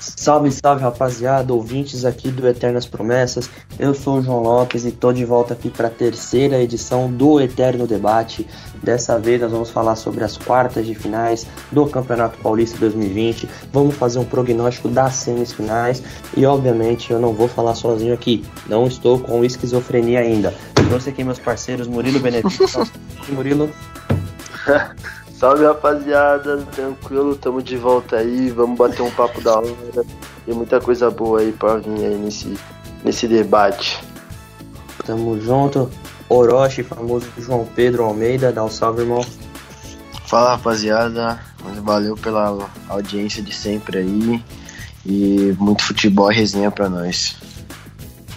Salve, salve rapaziada, ouvintes aqui do Eternas Promessas. Eu sou o João Lopes e tô de volta aqui para a terceira edição do Eterno Debate. Dessa vez nós vamos falar sobre as quartas de finais do Campeonato Paulista 2020. Vamos fazer um prognóstico das semifinais e, obviamente, eu não vou falar sozinho aqui. Não estou com esquizofrenia ainda. Trouxe aqui meus parceiros Murilo Benedito. Murilo. Salve rapaziada, tranquilo, tamo de volta aí, vamos bater um papo da hora. Tem muita coisa boa aí pra vir aí nesse, nesse debate. Tamo junto. Orochi, famoso João Pedro Almeida, dá um salve, irmão. Fala rapaziada, valeu pela audiência de sempre aí. E muito futebol e resenha pra nós.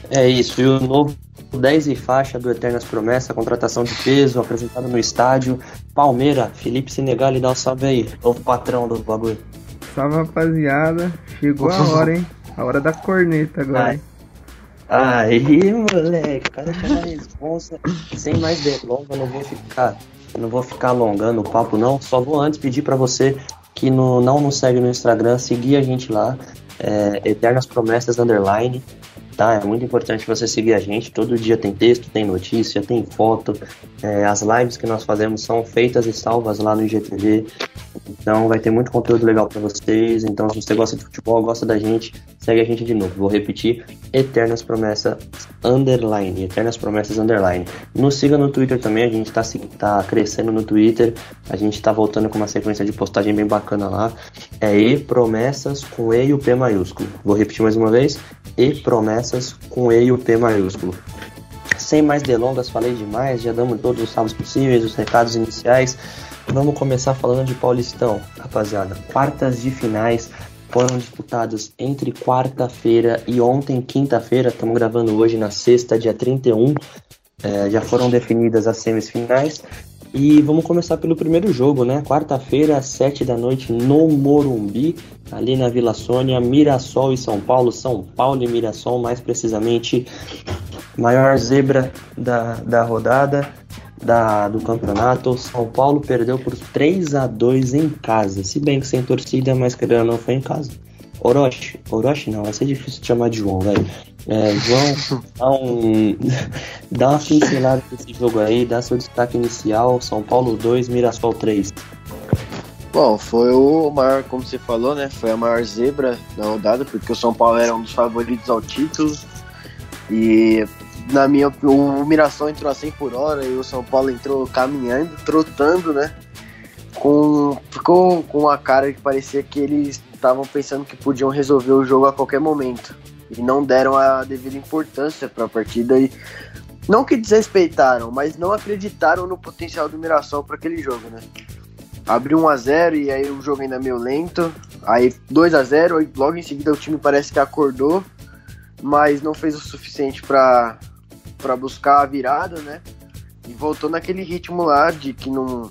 É isso, e o novo 10 e faixa do Eternas Promessa, contratação de peso, apresentado no estádio. Palmeira, Felipe Senegal, dá um salve aí, novo patrão do bagulho. Salve rapaziada, chegou a hora, hein? A hora da corneta agora, hein? Aí, moleque, o cara chama a responsa. Sem mais delongas, não vou ficar, não vou ficar alongando o papo não. Só vou antes pedir para você que no, não nos segue no Instagram, seguir a gente lá, é, Eternas Promessas Underline tá? É muito importante você seguir a gente. Todo dia tem texto, tem notícia, tem foto. É, as lives que nós fazemos são feitas e salvas lá no IGTV. Então vai ter muito conteúdo legal para vocês. Então, se você gosta de futebol, gosta da gente, segue a gente de novo. Vou repetir: Eternas Promessas Underline. Eternas Promessas Underline. Nos siga no Twitter também, a gente tá, tá crescendo no Twitter. A gente tá voltando com uma sequência de postagem bem bacana lá. É E Promessas com E e o P maiúsculo. Vou repetir mais uma vez: E Promessas com E e o P maiúsculo. Sem mais delongas, falei demais, já damos todos os salvos possíveis, os recados iniciais. Vamos começar falando de Paulistão, rapaziada. Quartas de finais foram disputadas entre quarta-feira e ontem, quinta-feira. Estamos gravando hoje na sexta, dia 31. É, já foram definidas as semifinais. E vamos começar pelo primeiro jogo, né? Quarta-feira, às 7 da noite, no Morumbi, ali na Vila Sônia, Mirassol e São Paulo. São Paulo e Mirassol, mais precisamente, maior zebra da, da rodada da, do campeonato. São Paulo perdeu por 3 a 2 em casa. Se bem que sem torcida, mas querendo não foi em casa. Orochi, Orochi não, vai ser difícil de chamar de João, velho. É, João, dá, um, dá uma pincelada nesse jogo aí, dá seu destaque inicial. São Paulo 2, Mirassol 3. Bom, foi o maior, como você falou, né? Foi a maior zebra da rodada, porque o São Paulo era um dos favoritos ao título. E na minha o Mirassol entrou a 100 por hora e o São Paulo entrou caminhando, trotando, né? Com, ficou com uma cara que parecia que eles estavam pensando que podiam resolver o jogo a qualquer momento e não deram a devida importância para a partida e não que desrespeitaram, mas não acreditaram no potencial do Mirassol para aquele jogo, né? Abriu 1 a 0 e aí o jogo ainda meio lento, aí 2 a 0 e logo em seguida o time parece que acordou, mas não fez o suficiente para para buscar a virada, né? E voltou naquele ritmo lá de que não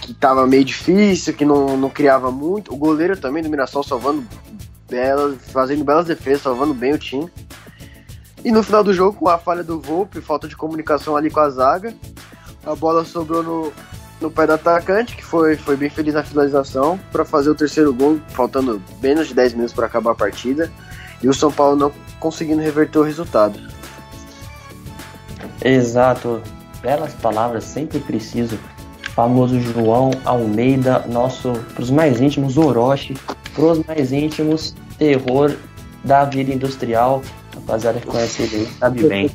que tava meio difícil, que não, não criava muito. O goleiro também do Mirassol salvando belas, fazendo belas defesas, salvando bem o time. E no final do jogo, com a falha do Volpe, falta de comunicação ali com a zaga, a bola sobrou no, no pé do atacante, que foi, foi bem feliz na finalização, para fazer o terceiro gol, faltando menos de 10 minutos para acabar a partida. E o São Paulo não conseguindo reverter o resultado. Exato. Belas palavras, sempre preciso. Famoso João Almeida, nosso, para os mais íntimos, Orochi, para os mais íntimos, terror da vida industrial. Rapaziada que conhece ele sabe bem.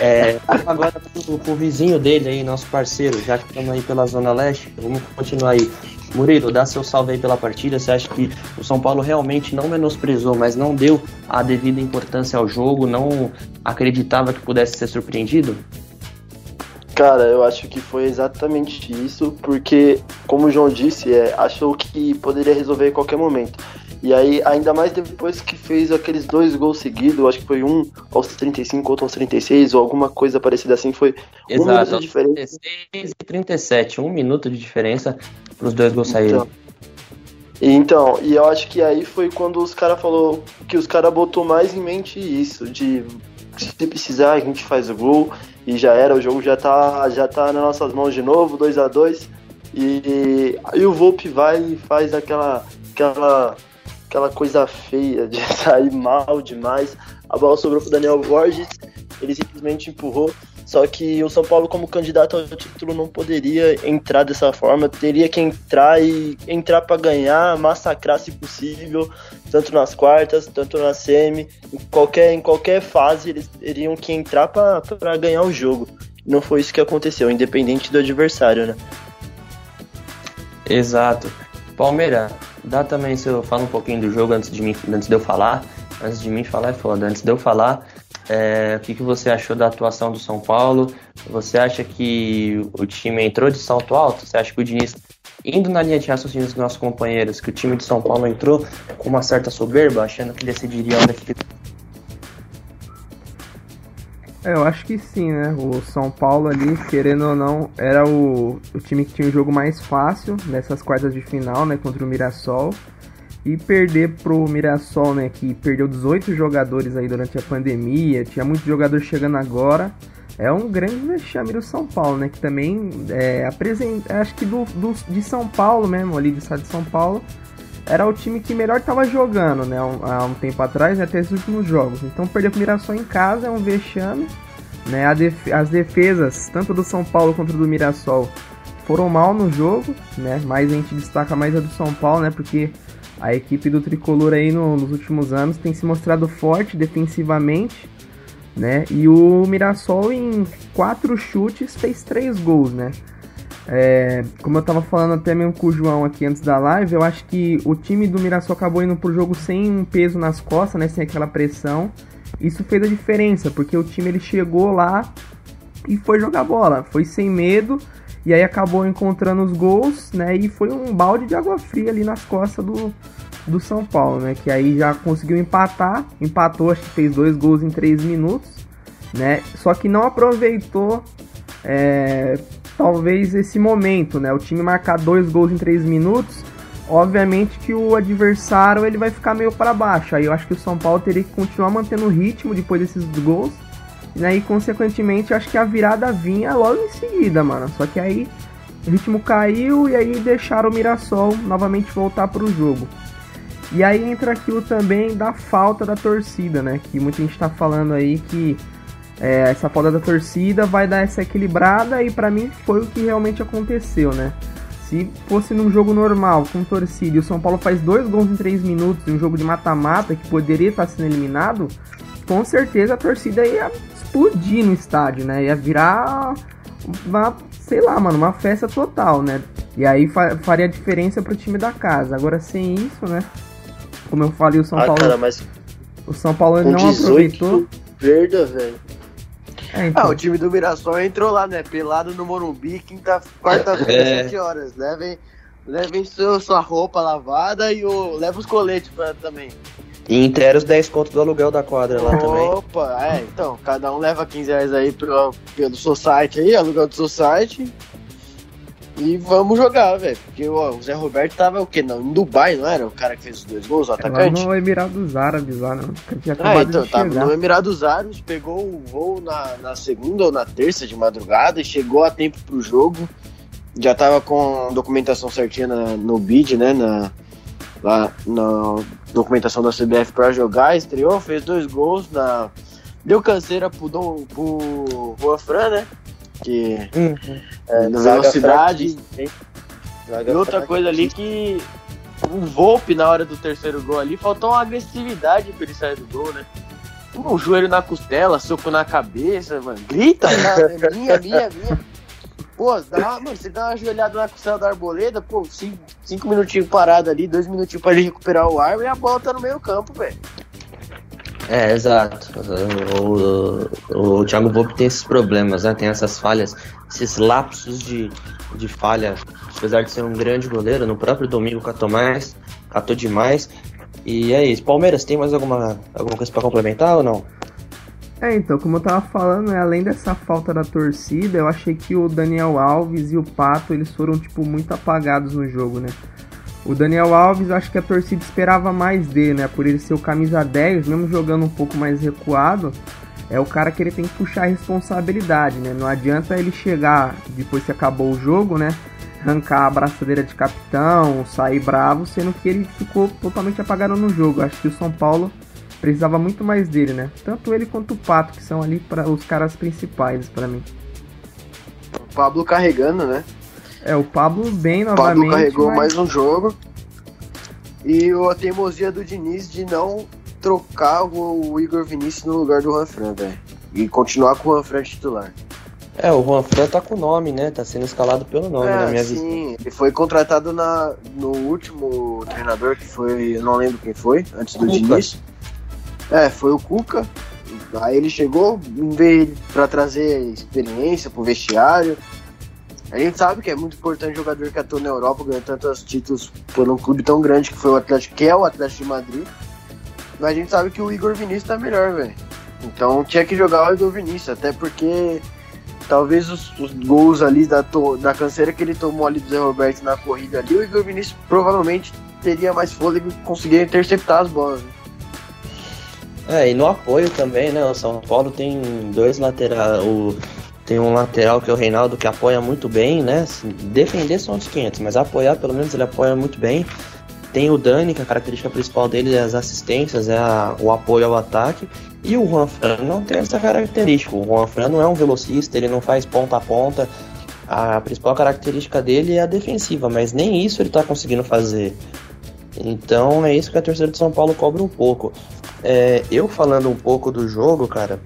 É, agora pro, pro vizinho dele aí, nosso parceiro, já que estamos aí pela Zona Leste, vamos continuar aí. Murilo, dá seu salve aí pela partida. Você acha que o São Paulo realmente não menosprezou, mas não deu a devida importância ao jogo, não acreditava que pudesse ser surpreendido? Cara, eu acho que foi exatamente isso, porque, como o João disse, é, achou que poderia resolver em qualquer momento. E aí, ainda mais depois que fez aqueles dois gols seguidos, acho que foi um aos 35, outro aos 36, ou alguma coisa parecida assim, foi Exato, um minuto de diferença. 36 e 37, um minuto de diferença para os dois gols saírem. Então, então, e eu acho que aí foi quando os caras falou que os caras botou mais em mente isso, de se precisar a gente faz o gol e já era, o jogo já tá, já tá nas nossas mãos de novo, 2 a 2 e aí o Volpe vai e faz aquela aquela aquela coisa feia de sair mal demais. A bola sobrou pro Daniel Borges, ele simplesmente empurrou. Só que o São Paulo, como candidato ao título, não poderia entrar dessa forma. Teria que entrar e entrar para ganhar, massacrar se possível, tanto nas quartas, tanto na semi, em qualquer, em qualquer fase eles teriam que entrar para ganhar o jogo. Não foi isso que aconteceu, independente do adversário, né? Exato. Palmeiras, dá também se eu falo um pouquinho do jogo antes de mim, antes de eu falar. Antes de mim falar é foda. Antes de eu falar, é, o que, que você achou da atuação do São Paulo? Você acha que o time entrou de salto alto? Você acha que o Diniz, indo na linha de raciocínio dos nossos companheiros, que o time de São Paulo entrou com uma certa soberba, achando que decidiria onde É, eu acho que sim, né? O São Paulo ali, querendo ou não, era o, o time que tinha o jogo mais fácil nessas quartas de final, né? Contra o Mirassol. E perder pro Mirassol, né? Que perdeu 18 jogadores aí durante a pandemia, tinha muito jogador chegando agora. É um grande vexame do São Paulo, né? Que também é, apresenta. Acho que do, do, de São Paulo mesmo, ali do estado de São Paulo, era o time que melhor estava jogando, né? Há um tempo atrás, né, até esses últimos jogos. Então perder pro Mirassol em casa é um vexame. Né? Def as defesas, tanto do São Paulo quanto do Mirassol, foram mal no jogo, né? Mas a gente destaca mais a do São Paulo, né? Porque a equipe do Tricolor aí no, nos últimos anos tem se mostrado forte defensivamente, né? E o Mirassol em quatro chutes fez três gols, né? É, como eu tava falando até mesmo com o João aqui antes da live, eu acho que o time do Mirassol acabou indo pro jogo sem um peso nas costas, né? Sem aquela pressão. Isso fez a diferença, porque o time ele chegou lá e foi jogar bola, foi sem medo e aí acabou encontrando os gols, né? E foi um balde de água fria ali nas costas do, do São Paulo, né? Que aí já conseguiu empatar, empatou, acho que fez dois gols em três minutos, né? Só que não aproveitou é, talvez esse momento, né? O time marcar dois gols em três minutos, obviamente que o adversário ele vai ficar meio para baixo. Aí eu acho que o São Paulo teria que continuar mantendo o ritmo depois desses gols. Né? E consequentemente eu acho que a virada vinha logo em seguida, mano. Só que aí o ritmo caiu e aí deixaram o Mirassol novamente voltar para o jogo. E aí entra aquilo também da falta da torcida, né? Que muita gente tá falando aí que é, essa falta da torcida vai dar essa equilibrada e para mim foi o que realmente aconteceu, né? Se fosse num jogo normal, com torcida, e o São Paulo faz dois gols em três minutos em um jogo de mata-mata que poderia estar sendo eliminado, com certeza a torcida ia explodir no estádio, né? Ia virar uma, sei lá, mano, uma festa total, né? E aí fa faria diferença pro time da casa. Agora sem isso, né? Como eu falei, o São ah, Paulo. Cara, mas o São Paulo não aproveitou. Perda, velho. É, então. Ah, o time do Mirassol entrou lá, né? Pelado no Morumbi, quinta, quarta-feira, é. 7 horas. Levem, levem seu, sua roupa lavada e o, leva os coletes pra, também. E inteira os 10 contos do aluguel da quadra lá Opa, também. Opa, é, então, cada um leva 15 reais aí pro, pelo seu site aí, aluguel do seu site. E vamos jogar, velho. Porque ó, o Zé Roberto tava o quê? Não, em Dubai, não era? O cara que fez os dois gols, o atacante? no Emirados Árabes lá, não. Tinha ah, então, tava no Emirados Árabes, pegou o voo na, na segunda ou na terça de madrugada e chegou a tempo pro jogo. Já tava com documentação certinha na, no bid, né? Na, lá na documentação da CBF para jogar, estreou, fez dois gols, na, deu canseira pro, Dom, pro Juan Fran, né? Que uhum. é, na velocidade. E outra coisa ali que o Volpe na hora do terceiro gol ali faltou uma agressividade pra ele sair do gol, né? O joelho na costela, soco na cabeça, mano. Grita, né? minha, minha, minha. Pô, dá, mano, você dá uma joelhada na costela da arboleda, pô, cinco, cinco minutinhos parado ali, dois minutinhos pra ele recuperar o ar e a bola tá no meio campo, velho. É, exato. O, o, o Thiago Volpe tem esses problemas, né? Tem essas falhas, esses lapsos de, de falha. Apesar de ser um grande goleiro, no próprio domingo catou mais, catou demais. E é isso. Palmeiras, tem mais alguma, alguma coisa para complementar ou não? É, então, como eu tava falando, né, além dessa falta da torcida, eu achei que o Daniel Alves e o Pato, eles foram, tipo, muito apagados no jogo, né? O Daniel Alves, acho que a torcida esperava mais dele, né? Por ele ser o camisa 10, mesmo jogando um pouco mais recuado, é o cara que ele tem que puxar a responsabilidade, né? Não adianta ele chegar depois que acabou o jogo, né? arrancar a abraçadeira de capitão, sair bravo, sendo que ele ficou totalmente apagado no jogo. Acho que o São Paulo precisava muito mais dele, né? Tanto ele quanto o Pato, que são ali para os caras principais para mim. O Pablo carregando, né? É, o Pablo bem novamente. O Pablo carregou mas... mais um jogo. E a teimosia do Diniz de não trocar o Igor Vinícius no lugar do Juan Fran, velho. E continuar com o Juan Fran titular. É, o Juan Fran tá com o nome, né? Tá sendo escalado pelo nome, é, na minha sim. visão. Sim, ele foi contratado na, no último treinador, que foi, eu não lembro quem foi, antes do Cuca. Diniz. É, foi o Cuca. Aí ele chegou, vez para trazer experiência pro vestiário. A gente sabe que é muito importante jogador que atua na Europa, ganhando tantos títulos por um clube tão grande que foi o Atlético, que é o Atlético de Madrid. Mas a gente sabe que o Igor Vinícius tá melhor, velho. Então tinha que jogar o Igor Vinícius, até porque talvez os, os gols ali da, to, da canseira que ele tomou ali do Zé Roberto na corrida ali, o Igor Vinícius provavelmente teria mais fôlego e conseguiria interceptar as bolas. Né? É, e no apoio também, né? O São Paulo tem dois laterais. O, tem um lateral que é o Reinaldo que apoia muito bem, né? Assim, defender são os 500, mas apoiar pelo menos ele apoia muito bem. Tem o Dani, que a característica principal dele é as assistências, é a, o apoio ao ataque. E o Juan Fran não tem essa característica. O Juan Fran não é um velocista, ele não faz ponta a ponta. A principal característica dele é a defensiva, mas nem isso ele está conseguindo fazer. Então é isso que a torcida de São Paulo cobra um pouco. É, eu falando um pouco do jogo, cara,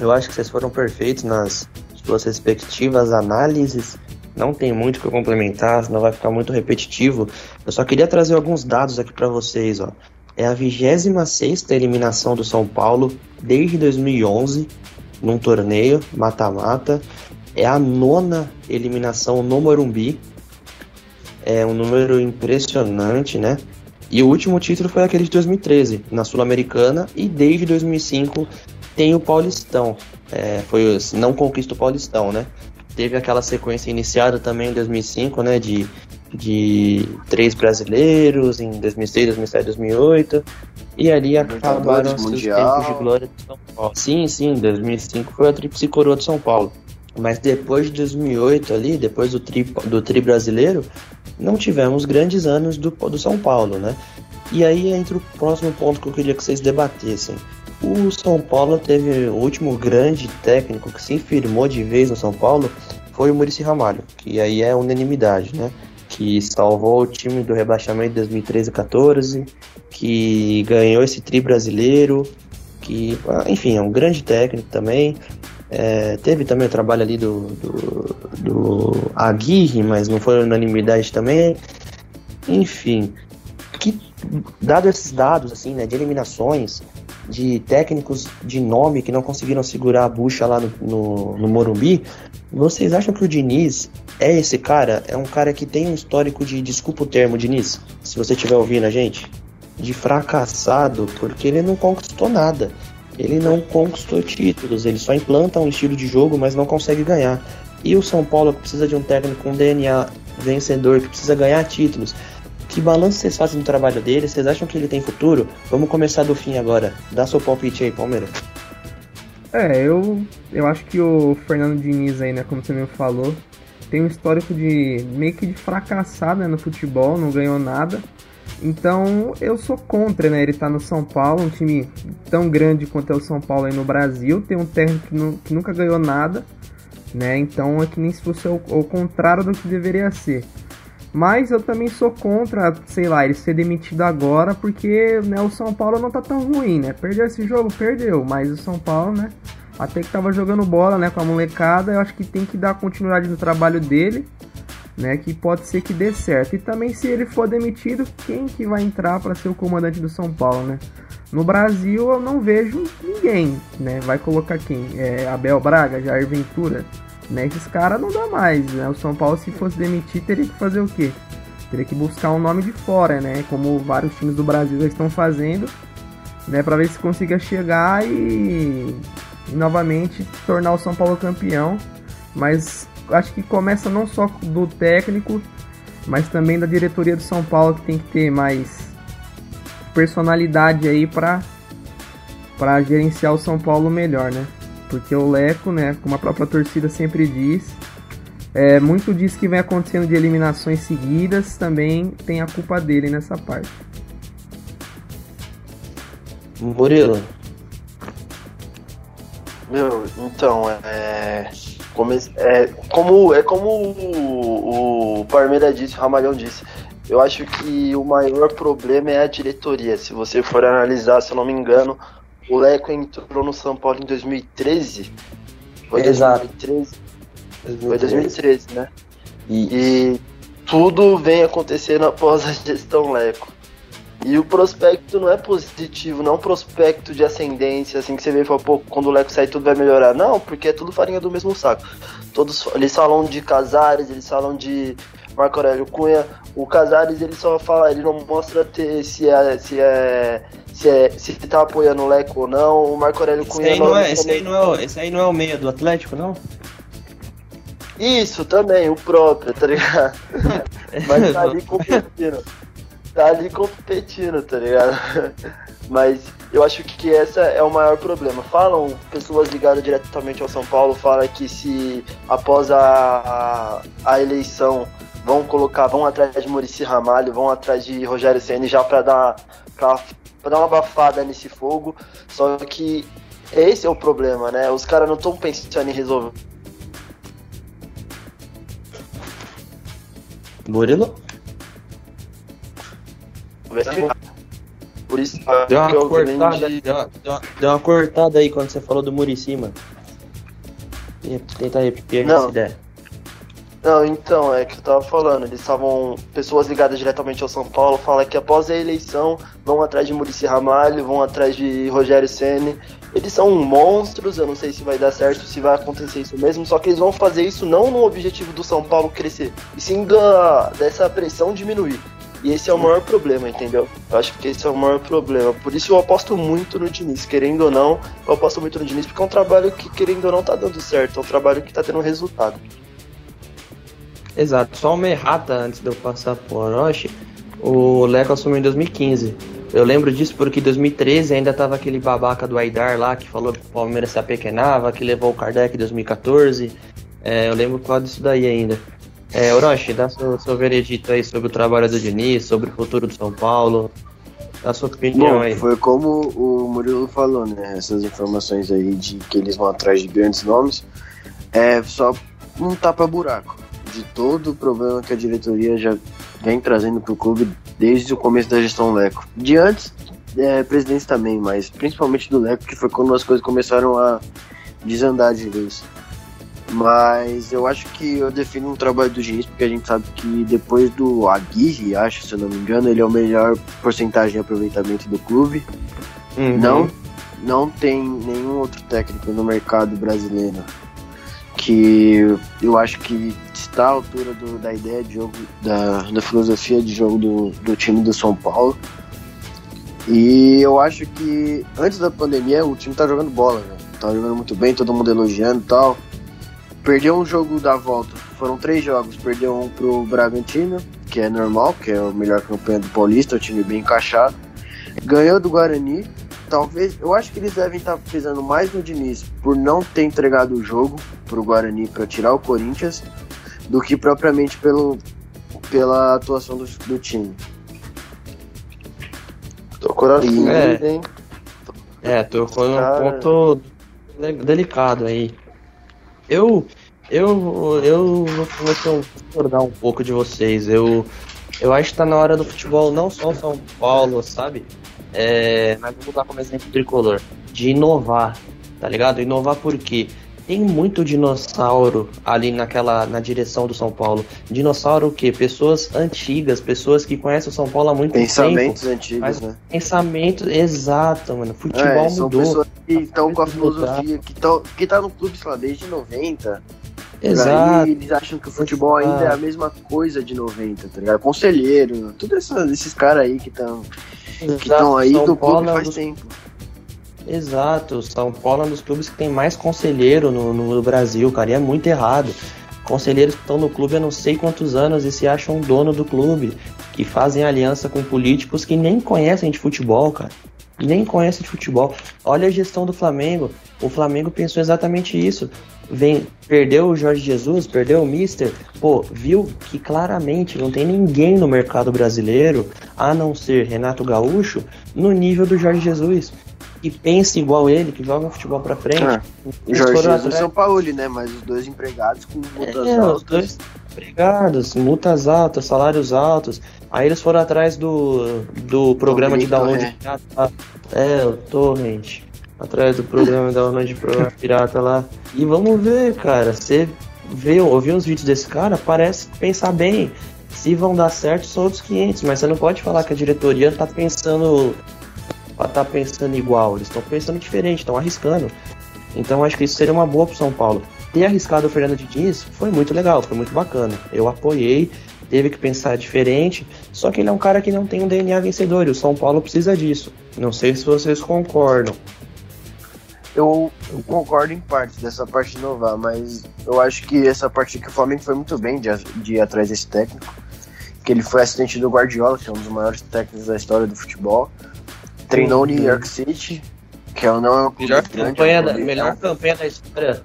eu acho que vocês foram perfeitos nas suas respectivas análises. Não tem muito que complementar, senão vai ficar muito repetitivo. Eu só queria trazer alguns dados aqui para vocês, ó. É a 26 eliminação do São Paulo desde 2011 num torneio mata-mata. É a nona eliminação no Morumbi. É um número impressionante, né? E o último título foi aquele de 2013, na Sul-Americana, e desde 2005 tem o Paulistão. É, foi não conquista o Paulistão, né? Teve aquela sequência iniciada também em 2005, né? De, de três brasileiros em 2006, 2007, 2008. E ali acabaram os tempos de glória de São Paulo. Sim, sim, 2005 foi a Tríplice Coroa de São Paulo. Mas depois de 2008 ali, depois do tri, do tri brasileiro, não tivemos grandes anos do, do São Paulo, né? E aí entra o próximo ponto que eu queria que vocês debatessem. O São Paulo teve o último grande técnico que se firmou de vez no São Paulo foi o Murici Ramalho, que aí é unanimidade, né? Que salvou o time do rebaixamento de 2013 e 14, que ganhou esse tri brasileiro, que, enfim, é um grande técnico também. É, teve também o trabalho ali do, do, do Aguirre, mas não foi unanimidade também. Enfim, que dado esses dados assim, né, de eliminações, de técnicos de nome que não conseguiram segurar a bucha lá no, no, no Morumbi, vocês acham que o Diniz é esse cara? É um cara que tem um histórico de, desculpa o termo, Diniz, se você estiver ouvindo a gente, de fracassado, porque ele não conquistou nada. Ele não conquistou títulos, ele só implanta um estilo de jogo, mas não consegue ganhar. E o São Paulo precisa de um técnico com DNA vencedor, que precisa ganhar títulos. Que balanço vocês fazem do trabalho dele? Vocês acham que ele tem futuro? Vamos começar do fim agora. Dá seu palpite aí, Palmeiras. É, eu, eu acho que o Fernando Diniz aí, né, como você mesmo falou, tem um histórico de meio que de fracassar né, no futebol, não ganhou nada. Então eu sou contra, né? Ele tá no São Paulo, um time tão grande quanto é o São Paulo aí no Brasil, tem um técnico que, que nunca ganhou nada, né? Então é que nem se fosse o, o contrário do que deveria ser. Mas eu também sou contra, sei lá, ele ser demitido agora, porque né, o São Paulo não tá tão ruim, né? Perdeu esse jogo, perdeu, mas o São Paulo, né? Até que tava jogando bola, né, com a molecada, eu acho que tem que dar continuidade no trabalho dele né, que pode ser que dê certo. E também se ele for demitido, quem que vai entrar para ser o comandante do São Paulo, né? No Brasil eu não vejo ninguém, né? Vai colocar quem? É Abel Braga, Jair Ventura, né? Esses caras não dá mais, né? O São Paulo se fosse demitir teria que fazer o quê? Teria que buscar um nome de fora, né? Como vários times do Brasil já estão fazendo, né? Para ver se consiga chegar e, e novamente tornar o São Paulo campeão. Mas acho que começa não só do técnico, mas também da diretoria do São Paulo que tem que ter mais personalidade aí para para gerenciar o São Paulo melhor, né? Porque o Leco, né, como a própria torcida sempre diz, É, muito disso que vem acontecendo de eliminações seguidas também tem a culpa dele nessa parte. Murilo. Meu, então, é. Como, é como, é como o, o Parmeira disse, o Ramalhão disse. Eu acho que o maior problema é a diretoria. Se você for analisar, se eu não me engano, o Leco entrou no São Paulo em 2013. Foi Exato. 2013. Foi 2013, né? E, E tudo vem acontecendo após a gestão Leco. E o prospecto não é positivo, não é um prospecto de ascendência, assim, que você vê e fala, pô, quando o Leco sair tudo vai melhorar. Não, porque é tudo farinha do mesmo saco. Todos, eles falam de Casares, eles falam de Marco Aurélio Cunha. O Casares, ele só fala, ele não mostra ter, se é, se é, se é, se tá apoiando o Leco ou não. O Marco Aurélio esse, Cunha... aí não é, esse, aí não é, o- esse aí não é o meia do Atlético, não? Isso também, o próprio, tá ligado? Mas tá ali competindo. Tá ali competindo, tá ligado? Mas eu acho que essa é o maior problema. Falam, pessoas ligadas diretamente ao São Paulo, falam que se após a, a, a eleição vão colocar, vão atrás de Murici Ramalho, vão atrás de Rogério Ceni já pra dar, pra, pra dar uma abafada nesse fogo. Só que esse é o problema, né? Os caras não estão pensando em resolver. Murilo? Por isso Deu uma eu cortada grande- aí, deu uma, deu, uma, deu uma cortada aí quando você falou do Murici, mano. Tenta repetir essa ideia. Não, então, é que eu tava falando, eles estavam. Pessoas ligadas diretamente ao São Paulo falam que após a eleição vão atrás de Murici Ramalho, vão atrás de Rogério Ceni. Eles são monstros, eu não sei se vai dar certo, se vai acontecer isso mesmo, só que eles vão fazer isso não no objetivo do São Paulo crescer, e sim da, dessa pressão diminuir. E esse é o maior problema, entendeu? Eu acho que esse é o maior problema. Por isso eu aposto muito no Diniz, querendo ou não, eu aposto muito no Diniz, porque é um trabalho que, querendo ou não, tá dando certo, é um trabalho que tá tendo resultado. Exato, só uma errata antes de eu passar pro Orochi. O Leco assumiu em 2015. Eu lembro disso porque em 2013 ainda tava aquele babaca do Aidar lá que falou que o Palmeiras se apequenava, que levou o Kardec em 2014. É, eu lembro causa disso daí ainda. É, Orochi, dá seu, seu veredito aí sobre o trabalho do Diniz, sobre o futuro do São Paulo. Dá sua opinião Bom, aí. foi como o Murilo falou, né? Essas informações aí de que eles vão atrás de grandes nomes é só um tapa-buraco de todo o problema que a diretoria já vem trazendo pro clube desde o começo da gestão Leco. De antes, é, presidentes também, mas principalmente do Leco, que foi quando as coisas começaram a desandar de vez. Mas eu acho que eu defino um trabalho do Diniz, porque a gente sabe que depois do Aguirre, acho, se eu não me engano, ele é o melhor porcentagem de aproveitamento do clube. Uhum. Não, não tem nenhum outro técnico no mercado brasileiro que eu acho que está à altura do- da ideia de jogo, da, da filosofia de jogo do, do time do São Paulo. E eu acho que antes da pandemia o time tá jogando bola, né? Tá jogando muito bem, todo mundo elogiando e tal. Perdeu um jogo da volta, foram três jogos, perdeu um pro Bragantino, que é normal, que é o melhor campanha do Paulista, o time bem encaixado. Ganhou do Guarani, talvez, eu acho que eles devem estar pisando mais no Diniz por não ter entregado o jogo pro Guarani para tirar o Corinthians do que propriamente pelo, pela atuação do, do time. Tô coração, É. hein? É, tocou num Cara. ponto de- delicado aí. Eu, eu, eu vou discordar um pouco de vocês. Eu, eu acho que tá na hora do futebol, não só o São Paulo, sabe? É, mas vou dar como exemplo tricolor, de inovar, tá ligado? Inovar por quê? Tem muito dinossauro ali naquela, na direção do São Paulo. Dinossauro o quê? Pessoas antigas, pessoas que conhecem o São Paulo há muito tempo. Pensamentos antigos, né? Pensamento exato, mano. Futebol É, são mudou. pessoas que estão com a filosofia, que, tão, que tá no clube, sei lá, desde 90. Por Exato. Eles acham que o futebol ainda é a mesma coisa de 90, tá ligado? Conselheiro, todos esses, caras aí que estão que estão aí São do Paulo clube é faz tempo. Exato. São Paulo é um dos clubes que tem mais conselheiro no, no Brasil, cara. E é muito errado. Conselheiros que estão no clube há não sei quantos anos e se acham dono do clube. Que fazem aliança com políticos que nem conhecem de futebol, cara. Nem conhecem de futebol. Olha a gestão do Flamengo. O Flamengo pensou exatamente isso. vem, perdeu o Jorge Jesus, perdeu o Mister, pô, viu que claramente não tem ninguém no mercado brasileiro, a não ser Renato Gaúcho, no nível do Jorge Jesus. Que pensa igual ele, que joga futebol pra frente. Ah, o Jorge Jesus e São Paulo, né? Mas os dois empregados com multas é, altas. Os dois empregados, multas altas, salários altos. Aí eles foram atrás do, do programa de download pirata. É, o Torrent. Atrás do programa de download pirata lá. E vamos ver, cara. Você vê, ouvir uns vídeos desse cara, parece pensar bem. Se vão dar certo, são outros 500. Mas você não pode falar que a diretoria tá pensando tá pensando igual, eles estão pensando diferente, estão arriscando. Então acho que isso seria uma boa pro São Paulo. Ter arriscado o Fernando Diniz foi muito legal, foi muito bacana. Eu apoiei, teve que pensar diferente, só que ele é um cara que não tem um DNA vencedor e o São Paulo precisa disso. Não sei se vocês concordam. Eu, eu concordo em parte dessa parte de inovar, mas eu acho que essa parte que o Flamengo foi muito bem de, de ir atrás desse técnico, que ele foi assistente do Guardiola, que é um dos maiores técnicos da história do futebol treinou o New York City, que é não é um melhor campanha, é da, melhor campanha da história.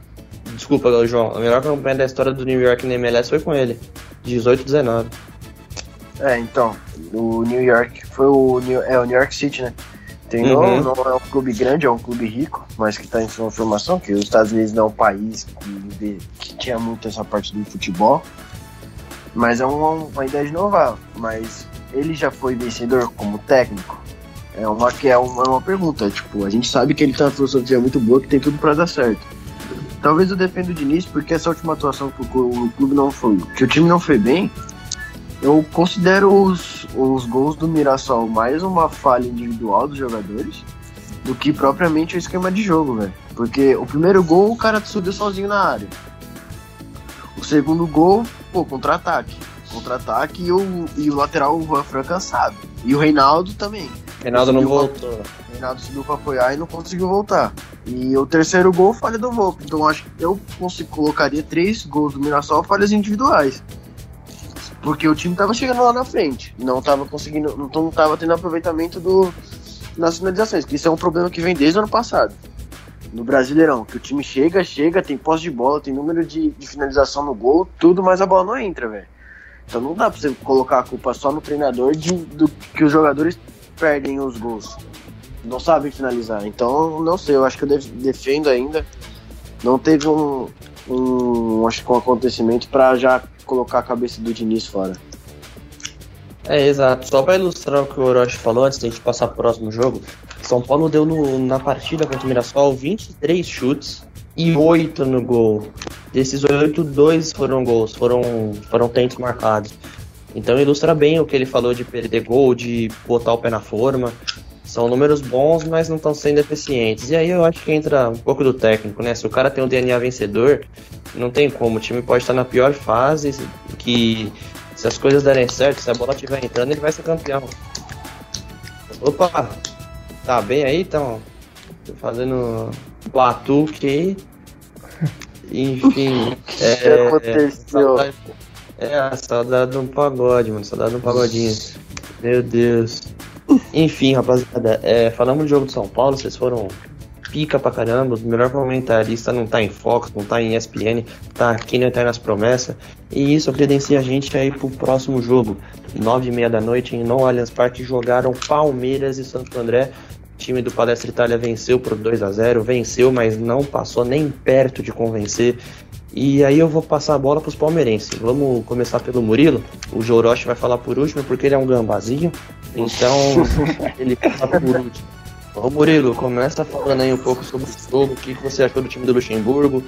Desculpa, João. A melhor campanha da história do New York na MLS foi com ele. 18 19. É, então, o New York foi o New, é, o New York City, né? Treinou, uhum. não é um clube grande, é um clube rico, mas que está em sua formação, que os Estados Unidos não é um país que, que tinha muito essa parte do futebol. Mas é uma, uma ideia de inovar. Mas ele já foi vencedor como técnico? É uma é uma, é uma pergunta, tipo, a gente sabe que ele tem uma filosofia muito boa que tem tudo para dar certo. Talvez eu defenda o Diniz porque essa última atuação que o, clube não foi, que o time não foi bem, eu considero os, os gols do Mirassol mais uma falha individual dos jogadores do que propriamente o esquema de jogo, velho. Porque o primeiro gol o cara subiu sozinho na área. O segundo gol, pô, contra-ataque. Contra-ataque e o, e o lateral o Juan cansado. E o Reinaldo também. Reinaldo não voltou. Reinaldo subiu pra apoiar e não conseguiu voltar. E o terceiro gol, falha do Volpe. Então acho que eu consigo, colocaria três gols do Mirassol falhas individuais. Porque o time tava chegando lá na frente. Não tava conseguindo. Não tava tendo aproveitamento do, nas finalizações. Que isso é um problema que vem desde o ano passado. No Brasileirão, que o time chega, chega, tem posse de bola, tem número de, de finalização no gol, tudo, mas a bola não entra, velho. Então não dá pra você colocar a culpa só no treinador de, do que os jogadores perdem os gols. Não sabem finalizar. Então, não sei, eu acho que eu defendo ainda. Não teve um, um acho que um acontecimento para já colocar a cabeça do Diniz fora. É, exato. Só para ilustrar o que o Orochi falou antes da gente passar pro próximo jogo, São Paulo deu no, na partida contra o Mirassol 23 chutes e 8 no gol. Desses 8, 2 foram gols, foram, foram tentos marcados. Então ilustra bem o que ele falou de perder gol, de botar o pé na forma. São números bons, mas não estão sendo eficientes. E aí eu acho que entra um pouco do técnico, né? Se o cara tem um DNA vencedor, não tem como. O time pode estar na pior fase, que se as coisas derem certo, se a bola estiver entrando, ele vai ser campeão. Opa! Tá bem aí, então? Tô fazendo batuque aí. Enfim. é, o que aconteceu? É, é, saudade de um pagode, mano. Saudade de um pagodinho. Meu Deus. Enfim, rapaziada, é, falamos do jogo de São Paulo, vocês foram pica pra caramba. O melhor comentarista não tá em Fox, não tá em ESPN, tá aqui no Eternas Promessa. E isso credencia a gente aí pro próximo jogo. Nove e meia da noite em No Allianz Parque jogaram Palmeiras e Santo André. O time do Palestra Itália venceu por 2 a 0 venceu, mas não passou nem perto de convencer. E aí eu vou passar a bola para os palmeirenses. Vamos começar pelo Murilo. O Joroshi vai falar por último porque ele é um gambazinho. Então ele fala por último. Ô Murilo, começa falando aí um pouco sobre o jogo, o que você achou do time do Luxemburgo,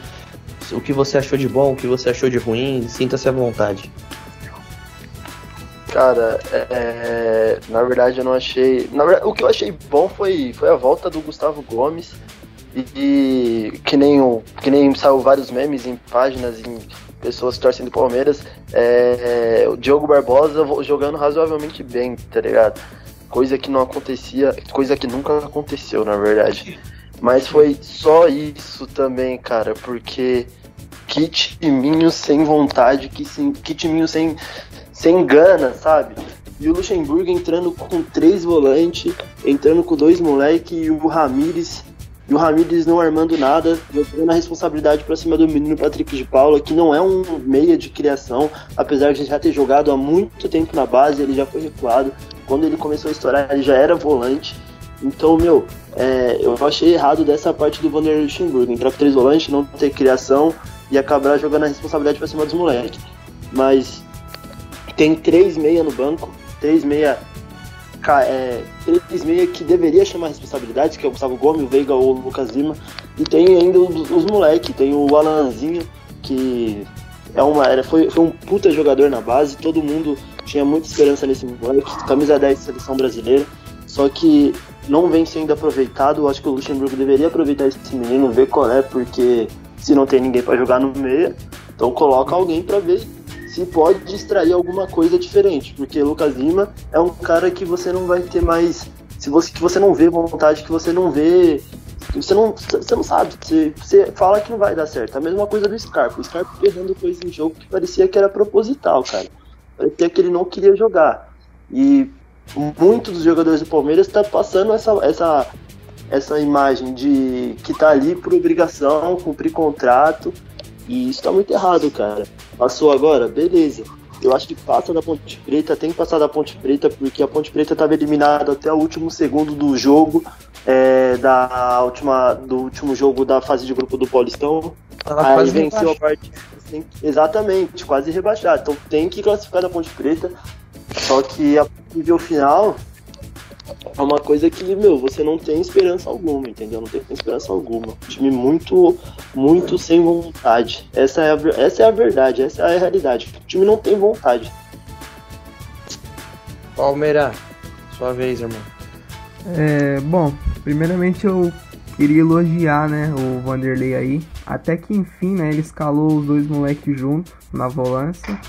o que você achou de bom, o que você achou de ruim, sinta-se à vontade. Cara, é, é na verdade eu não achei. Verdade, o que eu achei bom foi, foi a volta do Gustavo Gomes. E que nem, o, que nem saiu vários memes em páginas, em pessoas torcendo Palmeiras, é, o Diogo Barbosa jogando razoavelmente bem, tá ligado? Coisa que não acontecia, coisa que nunca aconteceu, na verdade. Mas foi só isso também, cara, porque que timinho sem vontade, que, sim, que timinho sem, sem gana, sabe? E o Luxemburgo entrando com três volantes, entrando com dois moleques e o Ramires E o Ramires não armando nada, jogando a responsabilidade para cima do menino Patrick de Paula, que não é um meia de criação, apesar de já ter jogado há muito tempo na base, ele já foi recuado. Quando ele começou a estourar, ele já era volante. Então, meu, é, eu achei errado dessa parte do Vanderlei Luxemburgo. Entrar com três volantes, não ter criação e acabar jogando a responsabilidade para cima dos moleques. Mas tem três meia no banco, três meia é, três meia que deveria chamar responsabilidade, que é o Gustavo Gomes, o Veiga ou o Lucas Lima. E tem ainda os, os moleques, tem o Alanzinho, que é uma, era, foi, foi um puta jogador na base, todo mundo tinha muita esperança nesse moleque, camisa 10 da seleção brasileira. Só que não vem sendo aproveitado. Acho que o Luxemburgo deveria aproveitar esse menino, ver qual é, porque se não tem ninguém para jogar no meio, então coloca alguém para ver se pode extrair alguma coisa diferente, porque Lucas Lima é um cara que você não vai ter mais, se você que você não vê vontade, que você não vê, você não, você não sabe, você, você fala que não vai dar certo. A mesma coisa do Scarpa, o Scarpa perdendo coisa em jogo que parecia que era proposital, cara. Parecia que ele não queria jogar. E muitos dos jogadores do Palmeiras está passando essa, essa, essa imagem de que tá ali por obrigação, cumprir contrato. E isso tá muito errado, cara. Passou agora? Beleza. Eu acho que passa da Ponte Preta, tem que passar da Ponte Preta, porque a Ponte Preta estava eliminada até o último segundo do jogo, é, da última, do último jogo da fase de grupo do Paulistão. Ela Aí venceu a parte. Exatamente, quase rebaixado. Então tem que classificar da Ponte Preta. Só que a nível final é uma coisa que, meu, você não tem esperança alguma, entendeu? Não tem esperança alguma. Um time muito, muito sem vontade. Essa é, a, essa é a verdade, essa é a realidade. O time não tem vontade. Palmeira, sua vez, irmão. É, bom, primeiramente eu queria elogiar, né, o Vanderlei aí. Até que enfim, né, ele escalou os dois moleques juntos na volância.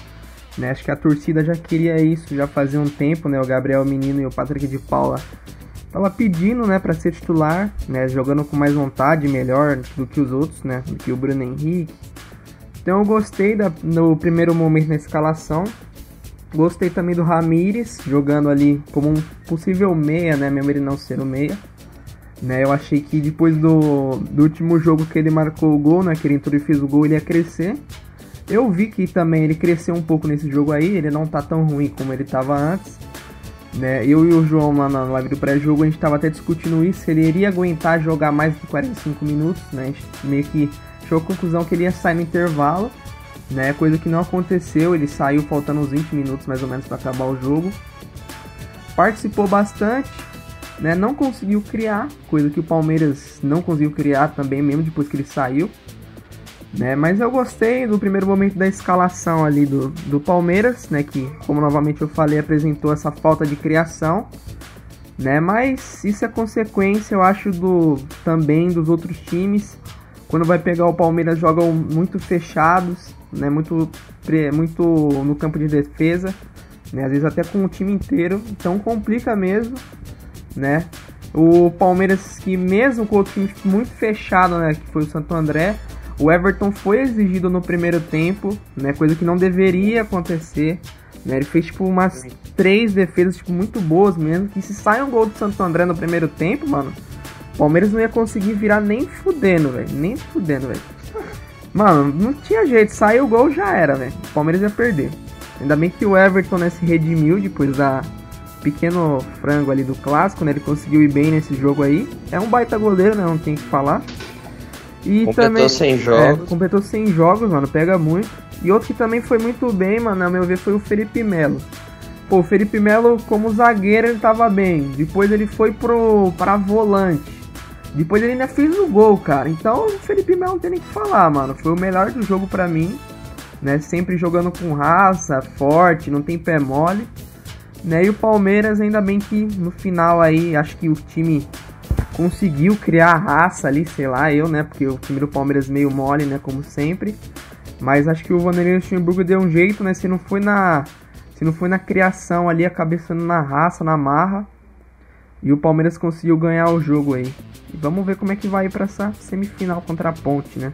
Né? Acho que a torcida já queria isso já fazia um tempo, né? O Gabriel Menino e o Patrick de Paula tava pedindo, né, para ser titular, né, jogando com mais vontade, melhor do que os outros, né, do que o Bruno Henrique. Então eu gostei da, no primeiro momento na escalação. Gostei também do Ramires jogando ali como um possível meia, né, mesmo ele não ser o meia. Né, eu achei que depois do, do último jogo que ele marcou o gol, né, que ele entrou e fez o gol, ele ia crescer. Eu vi que também ele cresceu um pouco nesse jogo aí, ele não tá tão ruim como ele tava antes. Né? Eu e o João lá na live do pré-jogo, a gente tava até discutindo isso, ele iria aguentar jogar mais de 45 minutos, né? A gente meio que chegou a conclusão que ele ia sair no intervalo, né? Coisa que não aconteceu, ele saiu faltando uns 20 minutos mais ou menos para acabar o jogo. Participou bastante, né? Não conseguiu criar, coisa que o Palmeiras não conseguiu criar também, mesmo depois que ele saiu. Né? Mas eu gostei do primeiro momento da escalação ali do, do Palmeiras, né? Que, como novamente eu falei, apresentou essa falta de criação. Né? Mas isso é consequência, eu acho, do também dos outros times. Quando vai pegar o Palmeiras, jogam muito fechados, né? Muito, muito no campo de defesa, né? Às vezes até com o time inteiro, então complica mesmo, né? O Palmeiras que mesmo com o time muito fechado, né? Que foi o Santo André, o Everton foi exigido no primeiro tempo, né? Coisa que não deveria acontecer. Né? Ele fez tipo umas três defesas tipo, muito boas mesmo. Que se sai um gol do Santo André no primeiro tempo, mano, o Palmeiras não ia conseguir virar nem fudendo, velho. Nem fudendo, velho. Mano, não tinha jeito. Saiu o gol já era, velho. O Palmeiras ia perder. Ainda bem que o Everton né, se redimiu depois da pequeno frango ali do clássico, né? Ele conseguiu ir bem nesse jogo aí. É um baita goleiro, né? Não tem que falar. E completou também, 100 jogos. É, completou 100 jogos, mano, pega muito. E outro que também foi muito bem, mano, a meu ver, foi o Felipe Melo. Pô, o Felipe Melo, como zagueiro, ele tava bem. Depois ele foi pro, pra volante. Depois ele ainda fez o gol, cara. Então o Felipe Melo não tem nem que falar, mano. Foi o melhor do jogo pra mim. Né? Sempre jogando com raça, forte, não tem pé mole. Né? E o Palmeiras, ainda bem que no final aí, acho que o time conseguiu criar a raça ali, sei lá, eu, né? Porque o time do Palmeiras meio mole, né? Como sempre. Mas acho que o Vanderlei Luxemburgo deu um jeito, né? Se não foi na. Se não foi na criação ali, a cabeça na raça, na marra. E o Palmeiras conseguiu ganhar o jogo aí. E vamos ver como é que vai para essa semifinal contra a Ponte, né?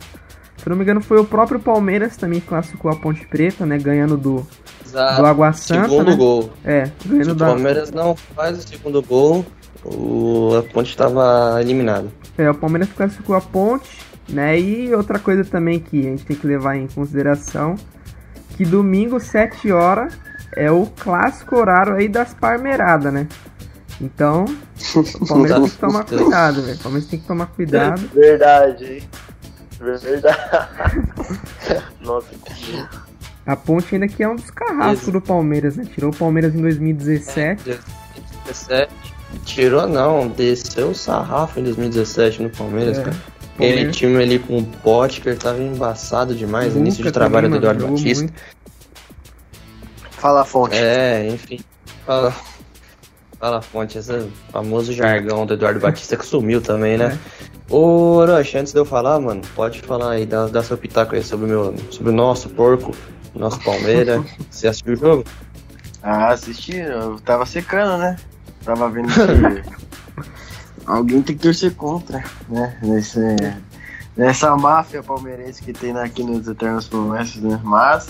Se não me engano, foi o próprio Palmeiras também que classificou a Ponte Preta, né? Ganhando do, Exato. do Água Santa. Segundo né? gol. É, ganhando o da. Palmeiras não faz o segundo gol, o... a ponte estava eliminada. É, o Palmeiras classificou a Ponte, né? E outra coisa também que a gente tem que levar em consideração, que domingo, 7 horas, é o clássico horário aí das parmeiradas, né? Então, o Palmeiras tem que tomar cuidado, velho. O Palmeiras tem que tomar cuidado. Verdade, hein? Verdade. Nossa, que... A Ponte ainda que é um dos carrascos do Palmeiras, né? Tirou o Palmeiras em 2017. 2017. Tirou não, desceu o sarrafo em 2017 no Palmeiras, É. cara. Aquele Palmeiras- time ali com o Potker tava embaçado demais, Luca início de trabalho do Eduardo Batista. muito. Fala a fonte. É, enfim. Fala, fala a fonte, esse famoso jargão do Eduardo Batista que sumiu também, né? Ô, Orochi, antes de eu falar, mano, pode falar aí, dá, dá seu pitaco aí sobre o, meu, sobre o nosso porco, nosso Palmeiras. Você assistiu o jogo? Ah, assisti, eu tava secando, né? Tava vendo que alguém tem que torcer contra, né? Nesse, nessa máfia palmeirense que tem aqui nos Eternos Promessas, né? Mas,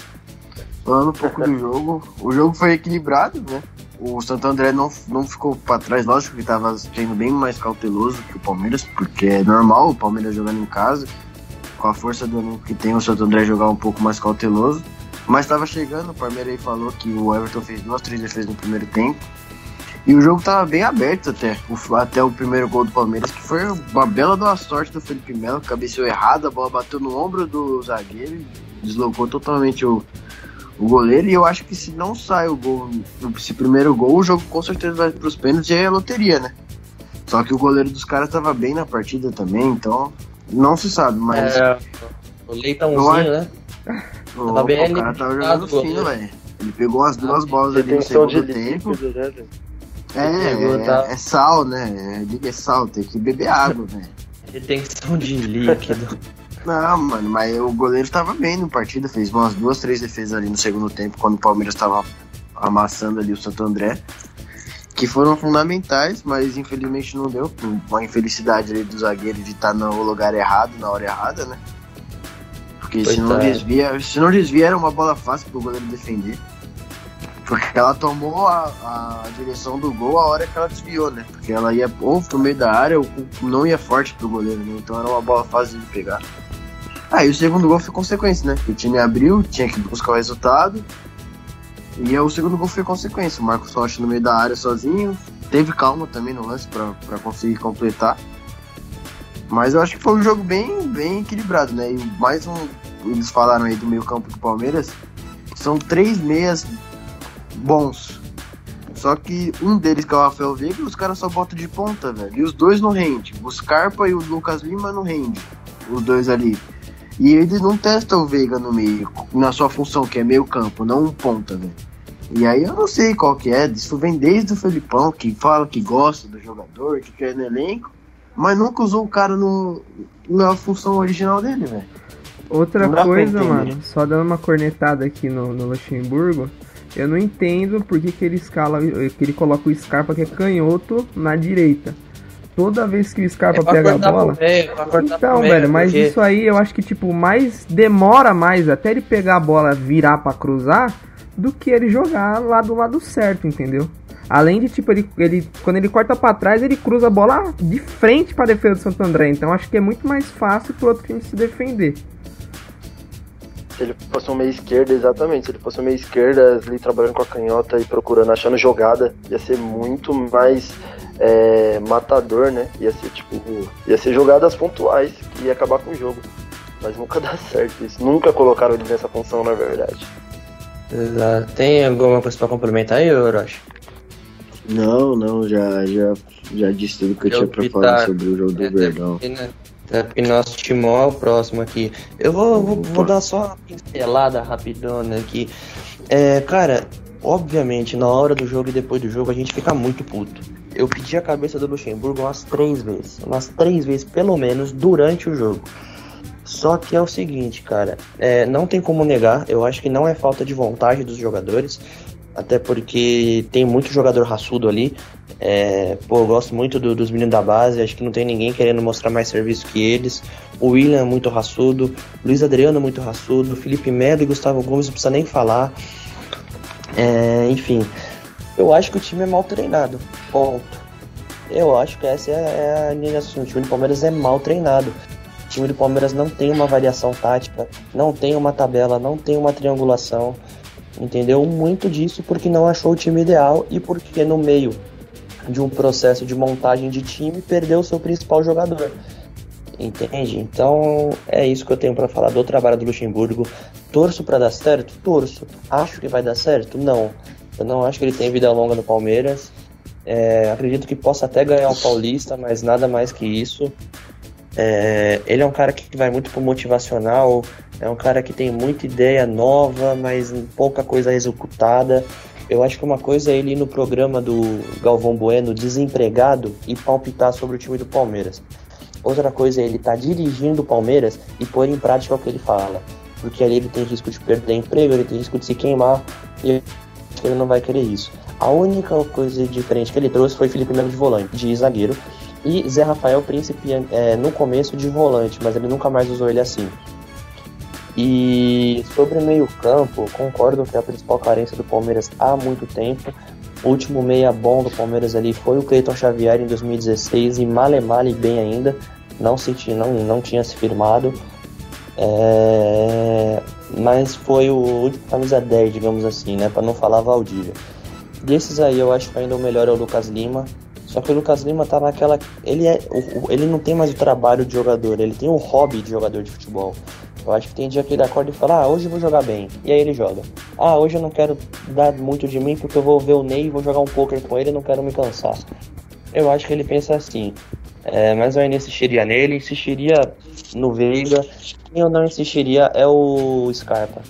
falando um pouco do jogo, o jogo foi equilibrado, né? O Santo André não, não ficou pra trás, lógico que tava sendo bem mais cauteloso que o Palmeiras, porque é normal o Palmeiras jogando em casa, com a força do elenco que tem, o Santo André jogar um pouco mais cauteloso. Mas estava chegando, o Palmeiras aí falou que o Everton fez duas, três defesas no primeiro tempo. E o jogo tava bem aberto até, o- até o primeiro gol do Palmeiras, que foi uma bela uma sorte do Felipe Melo, cabeceou errado, a bola bateu no ombro do zagueiro, deslocou totalmente o, o goleiro. E eu acho que se não sai o gol, esse primeiro gol, o jogo com certeza vai pros pênaltis e aí é loteria, né? Só que o goleiro dos caras tava bem na partida também, então não se sabe, mas É, o leitãozinho, né? Tava bem o cara tava jogando fino, velho. Ele pegou as duas bolas ali no segundo tempo. líquido, né, velho? É, é, tá? é sal, né? É, é sal, tem que beber água, velho. Retenção de líquido. Não, mano, mas o goleiro tava bem no partido, fez umas duas, três defesas ali no segundo tempo, quando o Palmeiras tava amassando ali o Santo André, que foram fundamentais, mas infelizmente não deu, por uma infelicidade ali do zagueiro de estar no lugar errado, na hora errada, né? Porque se não desvia, se não desvia era uma bola fácil pro goleiro defender. Porque ela tomou a, a direção do gol a hora que ela desviou, né? Porque ela ia ou pro meio da área ou não ia forte pro goleiro, né? Então era uma bola fácil de pegar. Aí o segundo gol foi consequência, né? O time abriu, tinha que buscar o resultado. E o segundo gol foi consequência. O Marcos Rocha no meio da área sozinho. Teve calma também no lance pra conseguir completar. Mas eu acho que foi um jogo bem, bem equilibrado, né? E mais um. Eles falaram aí do meio campo do Palmeiras. São três meias bons. Só que um deles, que é o Rafael Veiga, os caras só botam de ponta, velho. E os dois não rende. O Scarpa e o Lucas Lima não rende. Os dois ali. E eles não testam o Veiga no meio, na sua função, que é meio campo, não um ponta, velho. E aí eu não sei qual que é. Isso vem desde o Felipão, que fala que gosta do jogador, que quer no elenco, mas nunca usou o cara no, na função original dele, velho. Outra coisa, mano, só dando uma cornetada aqui no, no Luxemburgo, eu não entendo por que, que ele escala, que ele coloca o Scarpa que é canhoto na direita. Toda vez que o Scarpa É pega a bola. meio, cortar Então, meio, velho, mas porque- isso aí eu acho que, tipo, mais demora mais até ele pegar a bola virar pra cruzar do que ele jogar lá do lado certo, entendeu? Além de, tipo, ele, ele quando ele corta pra trás, ele cruza a bola de frente pra defesa do Santo André. Então acho que é muito mais fácil pro outro time se defender. Se ele fosse um meio esquerda, exatamente. Se ele fosse um meio esquerda, ali trabalhando com a canhota e procurando, achando jogada, ia ser muito mais é, matador, né? Ia ser tipo. Ia ser jogadas pontuais que ia acabar com o jogo. Mas nunca dá certo isso. Nunca colocaram ele nessa função, na verdade. Exato. Tem alguma coisa pra complementar aí, Orochi? Não, não, já, já, já disse tudo que eu, Eu tinha pra falar tá. sobre o jogo do É, Verdão. Até até porque nosso timão é o próximo aqui. Eu vou, vou, vou dar só uma pincelada rapidona aqui. É, cara, obviamente, na hora do jogo e depois do jogo, a gente fica muito puto. Eu pedi a cabeça do Luxemburgo umas três vezes. Umas três vezes, pelo menos, durante o jogo. Só que é o seguinte, cara, é, não tem como negar, eu acho que não é falta de vontade dos jogadores. Até porque tem muito jogador raçudo ali. É, pô, eu gosto muito do, dos meninos da base, acho que não tem ninguém querendo mostrar mais serviço que eles. O William é muito raçudo, Luiz Adriano é muito raçudo, Felipe Melo e Gustavo Gomes não precisa nem falar. É, enfim, eu acho que o time é mal treinado. Ponto. Eu acho que essa é a linha. O time do Palmeiras é mal treinado. O time do Palmeiras não tem uma variação tática, não tem uma tabela, não tem uma triangulação. Entendeu? Muito disso porque não achou o time ideal e porque no meio de um processo de montagem de time perdeu o seu principal jogador. Entende? Então é isso que eu tenho para falar do trabalho do Luxemburgo. Torço para dar certo? Torço. Acho que vai dar certo? Não. Eu não acho que ele tem vida longa no Palmeiras. É, acredito que possa até ganhar o Paulista, mas nada mais que isso. É, ele é um cara que vai muito pro motivacional, é um cara que tem muita ideia nova, mas pouca coisa executada. Eu acho que uma coisa é ele ir no programa do Galvão Bueno desempregado e palpitar sobre o time do Palmeiras. Outra coisa é ele estar tá dirigindo o Palmeiras e pôr em prática o que ele fala. Porque ali ele tem risco de perder emprego, ele tem risco de se queimar e ele não vai querer isso. A única coisa diferente que ele trouxe foi Felipe Melo de volante, de zagueiro, e Zé Rafael Príncipe é, no começo de volante, mas ele nunca mais usou ele assim. E sobre meio-campo, concordo que é a principal carência do Palmeiras há muito tempo. O último meia bom do Palmeiras ali foi o Cleiton Xavier em 2016 e male male bem ainda, não, se, não, não tinha se firmado. É... Mas foi o último camisa 10, digamos assim, né? Para não falar Valdívia. Desses aí, eu acho que ainda o melhor é o Lucas Lima. Só que o Lucas Lima tá naquela. Ele, é, ele não tem mais o trabalho de jogador, ele tem o hobby de jogador de futebol. Eu acho que tem dia que ele acorda e fala, ah, hoje eu vou jogar bem. E aí ele joga. Ah, hoje eu não quero dar muito de mim porque eu vou ver o Ney e vou jogar um poker com ele e não quero me cansar. Eu acho que ele pensa assim. É, mas eu ainda insistiria nele, insistiria no Veiga. Quem eu não insistiria é o Scarpa.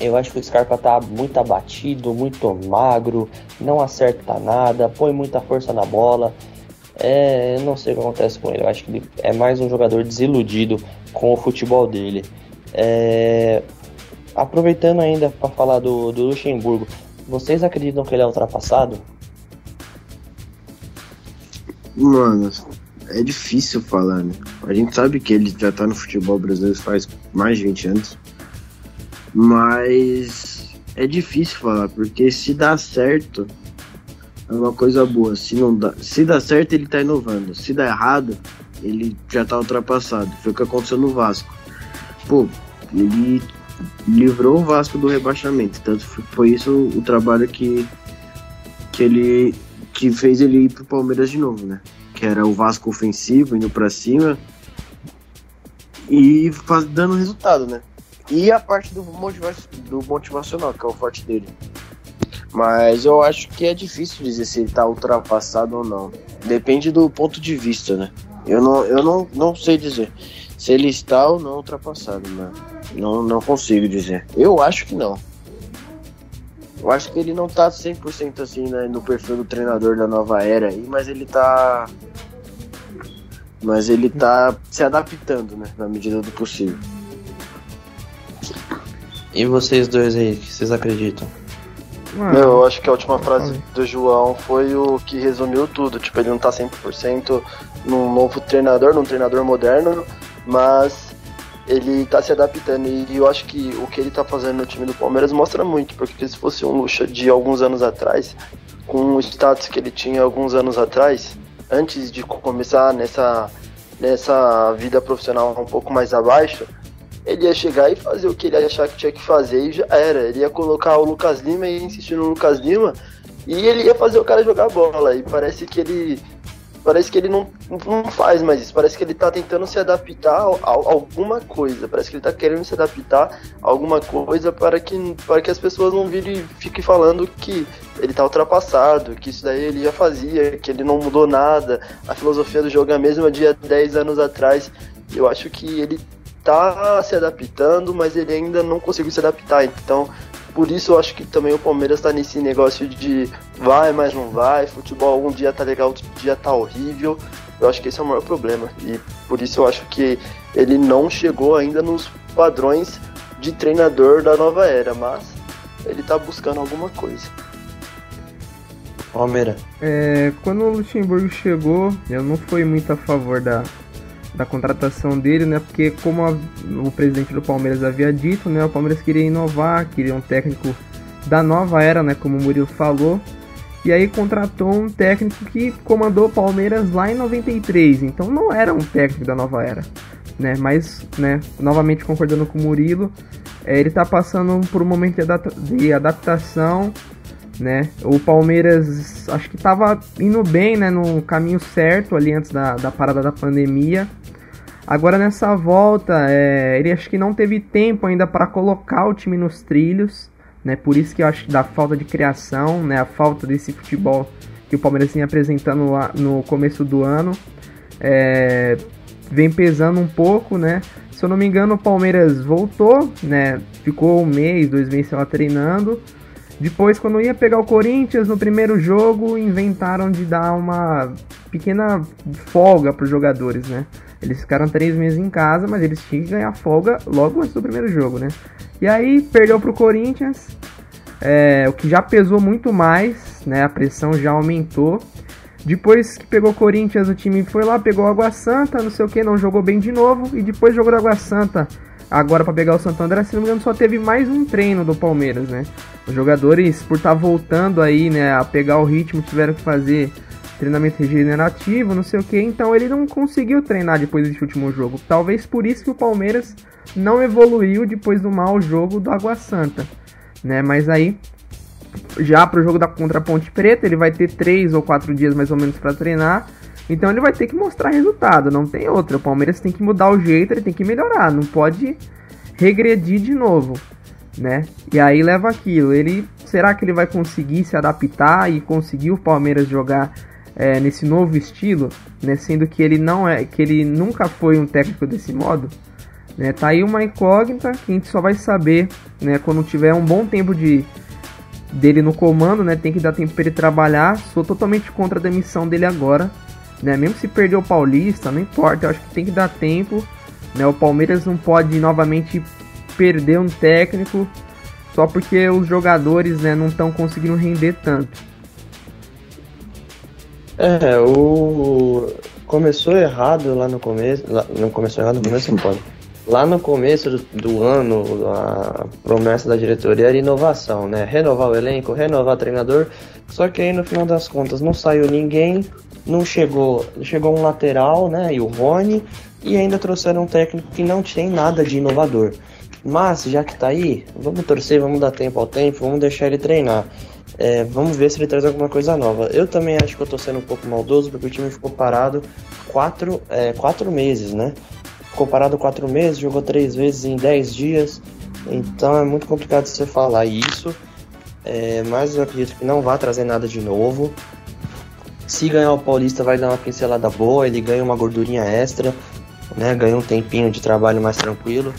Eu acho que o Scarpa tá muito abatido, muito magro, não acerta nada, põe muita força na bola. É, não sei o que acontece com ele. Eu acho que ele é mais um jogador desiludido com o futebol dele. É, aproveitando ainda para falar do, do Luxemburgo, vocês acreditam que ele é ultrapassado? Mano, é difícil falar, né? A gente sabe que ele já tá no futebol brasileiro faz mais de 20 anos. Mas é difícil falar, porque se dá certo, é uma coisa boa. Se não dá, se dá certo, ele tá inovando. Se dá errado, ele já tá ultrapassado. Foi o que aconteceu no Vasco. Pô, ele livrou o Vasco do rebaixamento. Tanto foi isso o trabalho que, que ele que fez ele ir pro Palmeiras de novo, né? Que era o Vasco ofensivo, indo para cima e faz, dando resultado, né? E a parte do, motiva do motivacional, que é o forte dele. Mas eu acho que é difícil dizer se ele tá ultrapassado ou não. Depende do ponto de vista, né? Eu não, eu não, não sei dizer se ele está ou não ultrapassado, né? Não, não consigo dizer. Eu acho que não. Eu acho que ele não tá 100% assim né, no perfil do treinador da nova era aí, mas ele tá. Mas ele tá se adaptando, né? Na medida do possível. E vocês dois aí, que vocês acreditam? Meu, eu acho que a última frase do João foi o que resumiu tudo. Tipo, ele não tá 100% num novo treinador, num treinador moderno, mas ele tá se adaptando. E eu acho que o que ele tá fazendo no time do Palmeiras mostra muito, porque se fosse um luxo de alguns anos atrás, com o status que ele tinha alguns anos atrás, antes de começar nessa, nessa vida profissional um pouco mais abaixo, ele ia chegar e fazer o que ele achar que tinha que fazer e já era. Ele ia colocar o Lucas Lima e insistir no Lucas Lima e ele ia fazer o cara jogar bola. E parece que ele. Parece que ele não, não faz mais isso. Parece que ele tá tentando se adaptar a, a, alguma coisa. Parece que ele tá querendo se adaptar a alguma coisa para que, para que as pessoas não virem fiquem falando que ele tá ultrapassado, que isso daí ele já fazia, que ele não mudou nada. A filosofia do jogo é a mesma de há 10 anos atrás. Eu acho que ele tá se adaptando, mas ele ainda não conseguiu se adaptar. Então, por isso eu acho que também o Palmeiras tá nesse negócio de vai, mas não vai, futebol um dia tá legal, outro dia tá horrível. Eu acho que esse é o maior problema. E por isso eu acho que ele não chegou ainda nos padrões de treinador da nova era, mas ele tá buscando alguma coisa. Palmeiras. É, quando o Luxemburgo chegou, eu não fui muito a favor da, da contratação dele, né? Porque como a, o presidente do Palmeiras havia dito, né? O Palmeiras queria inovar, queria um técnico da nova era, né? Como o Murilo falou. E aí contratou um técnico que comandou o Palmeiras lá em 93. Então não era um técnico da nova era, né? Mas, né? Novamente concordando com o Murilo, é, ele está passando por um momento de adaptação né? O Palmeiras acho que estava indo bem, né, no caminho certo ali antes da, da parada da pandemia. Agora nessa volta, é, ele acho que não teve tempo ainda para colocar o time nos trilhos, né? Por isso que eu acho que da falta de criação, né, a falta desse futebol que o Palmeiras vinha apresentando lá no começo do ano, é, vem pesando um pouco, né? Se eu não me engano, o Palmeiras voltou, né? Ficou um mês, dois meses lá treinando. Depois, quando ia pegar o Corinthians no primeiro jogo, inventaram de dar uma pequena folga para os jogadores, né? Eles ficaram três meses em casa, mas eles tinham que ganhar folga logo antes do primeiro jogo, né? E aí perdeu para o Corinthians, é, o que já pesou muito mais, né? A pressão já aumentou. Depois que pegou o Corinthians, o time foi lá, pegou Água Santa, não sei o que, não jogou bem de novo. E depois jogou Água Santa agora para pegar o Santo André, se não me engano, só teve mais um treino do Palmeiras, né? Os jogadores, por estar tá voltando aí, né, a pegar o ritmo, tiveram que fazer treinamento regenerativo, não sei o que, então ele não conseguiu treinar depois desse último jogo. Talvez por isso que o Palmeiras não evoluiu depois do mau jogo do Água Santa, né? Mas aí já para o jogo da contra Ponte Preta, ele vai ter três ou quatro dias mais ou menos para treinar. Então ele vai ter que mostrar resultado, não tem outra. O Palmeiras tem que mudar o jeito, ele tem que melhorar, não pode regredir de novo, né? E aí leva aquilo. Ele será que ele vai conseguir se adaptar e conseguir o Palmeiras jogar é, nesse novo estilo, né? Sendo que ele não é, que ele nunca foi um técnico desse modo. Né? Tá aí uma incógnita que a gente só vai saber, né? Quando tiver um bom tempo de dele no comando, né? Tem que dar tempo para ele trabalhar. Sou totalmente contra a demissão dele agora né? Mesmo se perder o Paulista, não importa, eu acho que tem que dar tempo, né? O Palmeiras não pode novamente perder um técnico só porque os jogadores, né, não estão conseguindo render tanto. É, o começou errado lá no começo, não começou errado no começo, não pode. Lá no começo do, do, ano, a promessa da diretoria era inovação, né? Renovar o elenco, renovar o treinador. Só que aí no final das contas não saiu ninguém, não chegou, chegou um lateral, né, e o Rony, e ainda trouxeram um técnico que não tem nada de inovador. Mas já que tá aí, vamos torcer, vamos dar tempo ao tempo, vamos deixar ele treinar. É, vamos ver se ele traz alguma coisa nova. Eu também acho que eu tô sendo um pouco maldoso porque o time ficou parado quatro, é, quatro meses, né? Ficou parado quatro meses, jogou três vezes em dez dias. Então é muito complicado você falar isso. É, mas eu acredito que não vai trazer nada de novo. Se ganhar o Paulista vai dar uma pincelada boa, ele ganha uma gordurinha extra, né? Ganha um tempinho de trabalho mais tranquilo.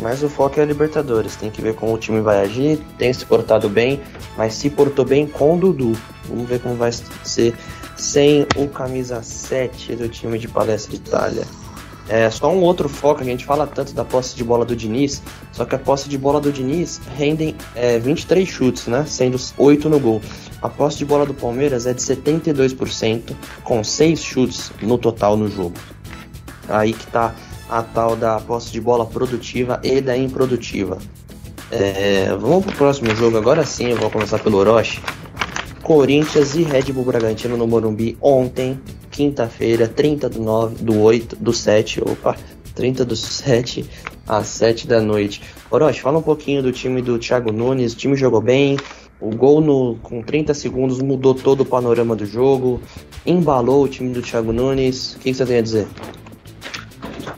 Mas o foco é a Libertadores. Tem que ver como o time vai agir. Tem se portado bem, mas se portou bem com o Dudu. Vamos ver como vai ser sem o camisa 7 do time de Palestra Itália. É só um outro foco, a gente fala tanto da posse de bola do Diniz, só que a posse de bola do Diniz rendem é, 23 chutes, né? Sendo 8 no gol. A posse de bola do Palmeiras é de 72%, com 6 chutes no total no jogo. Aí que tá a tal da posse de bola produtiva e da improdutiva. É, vamos pro próximo jogo, agora sim eu vou começar pelo Orochi. Corinthians e Red Bull Bragantino no Morumbi ontem, quinta-feira, 30 do 9, do 8, do 7, opa, 30 do 7 às 7 da noite. Orochi, fala um pouquinho do time do Thiago Nunes, o time jogou bem, o gol no, com 30 segundos mudou todo o panorama do jogo, embalou o time do Thiago Nunes. O que, que você tem a dizer?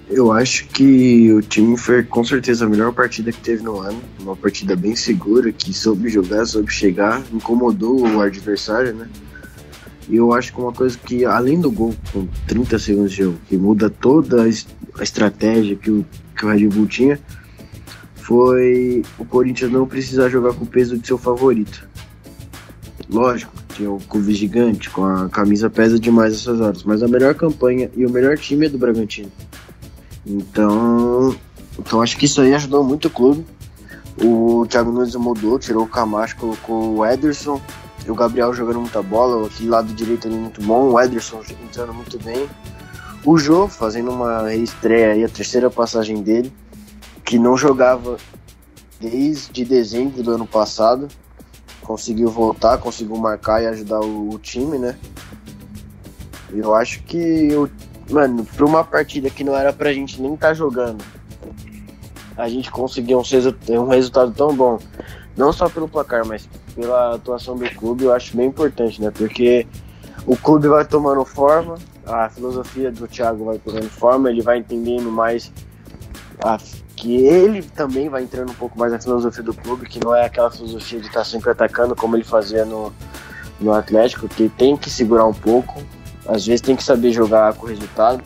Eu acho que o time foi com certeza a melhor partida que teve no ano. Uma partida bem segura, que soube jogar, soube chegar, incomodou o adversário, né? E eu acho que uma coisa que, além do gol com 30 segundos de jogo, que muda toda a estratégia que o, que o Red Bull tinha, foi o Corinthians não precisar jogar com o peso de seu favorito. Lógico, tinha o Cuve gigante, com a camisa pesa demais essas horas, mas a melhor campanha e o melhor time é do Bragantino. Então, então acho que isso aí ajudou muito o clube. O Thiago Nunes mudou, tirou o Camacho, colocou o Ederson e o Gabriel jogando muita bola, aquele lado direito ali muito bom, o Ederson entrando muito bem. O Jô fazendo uma estreia aí, a terceira passagem dele, que não jogava desde dezembro do ano passado. Conseguiu voltar, conseguiu marcar e ajudar o, o time, né? Eu acho que, eu, mano, pra uma partida que não era pra gente nem estar tá jogando, a gente conseguiu um, um resultado tão bom. Não só pelo placar, mas pela atuação do clube, eu acho bem importante, né? Porque o clube vai tomando forma, a filosofia do Thiago vai tomando forma, ele vai entendendo mais a, que ele também vai entrando um pouco mais na filosofia do clube, que não é aquela filosofia de estar sempre atacando como ele fazia no, no Atlético, que tem que segurar um pouco, às vezes tem que saber jogar com resultado.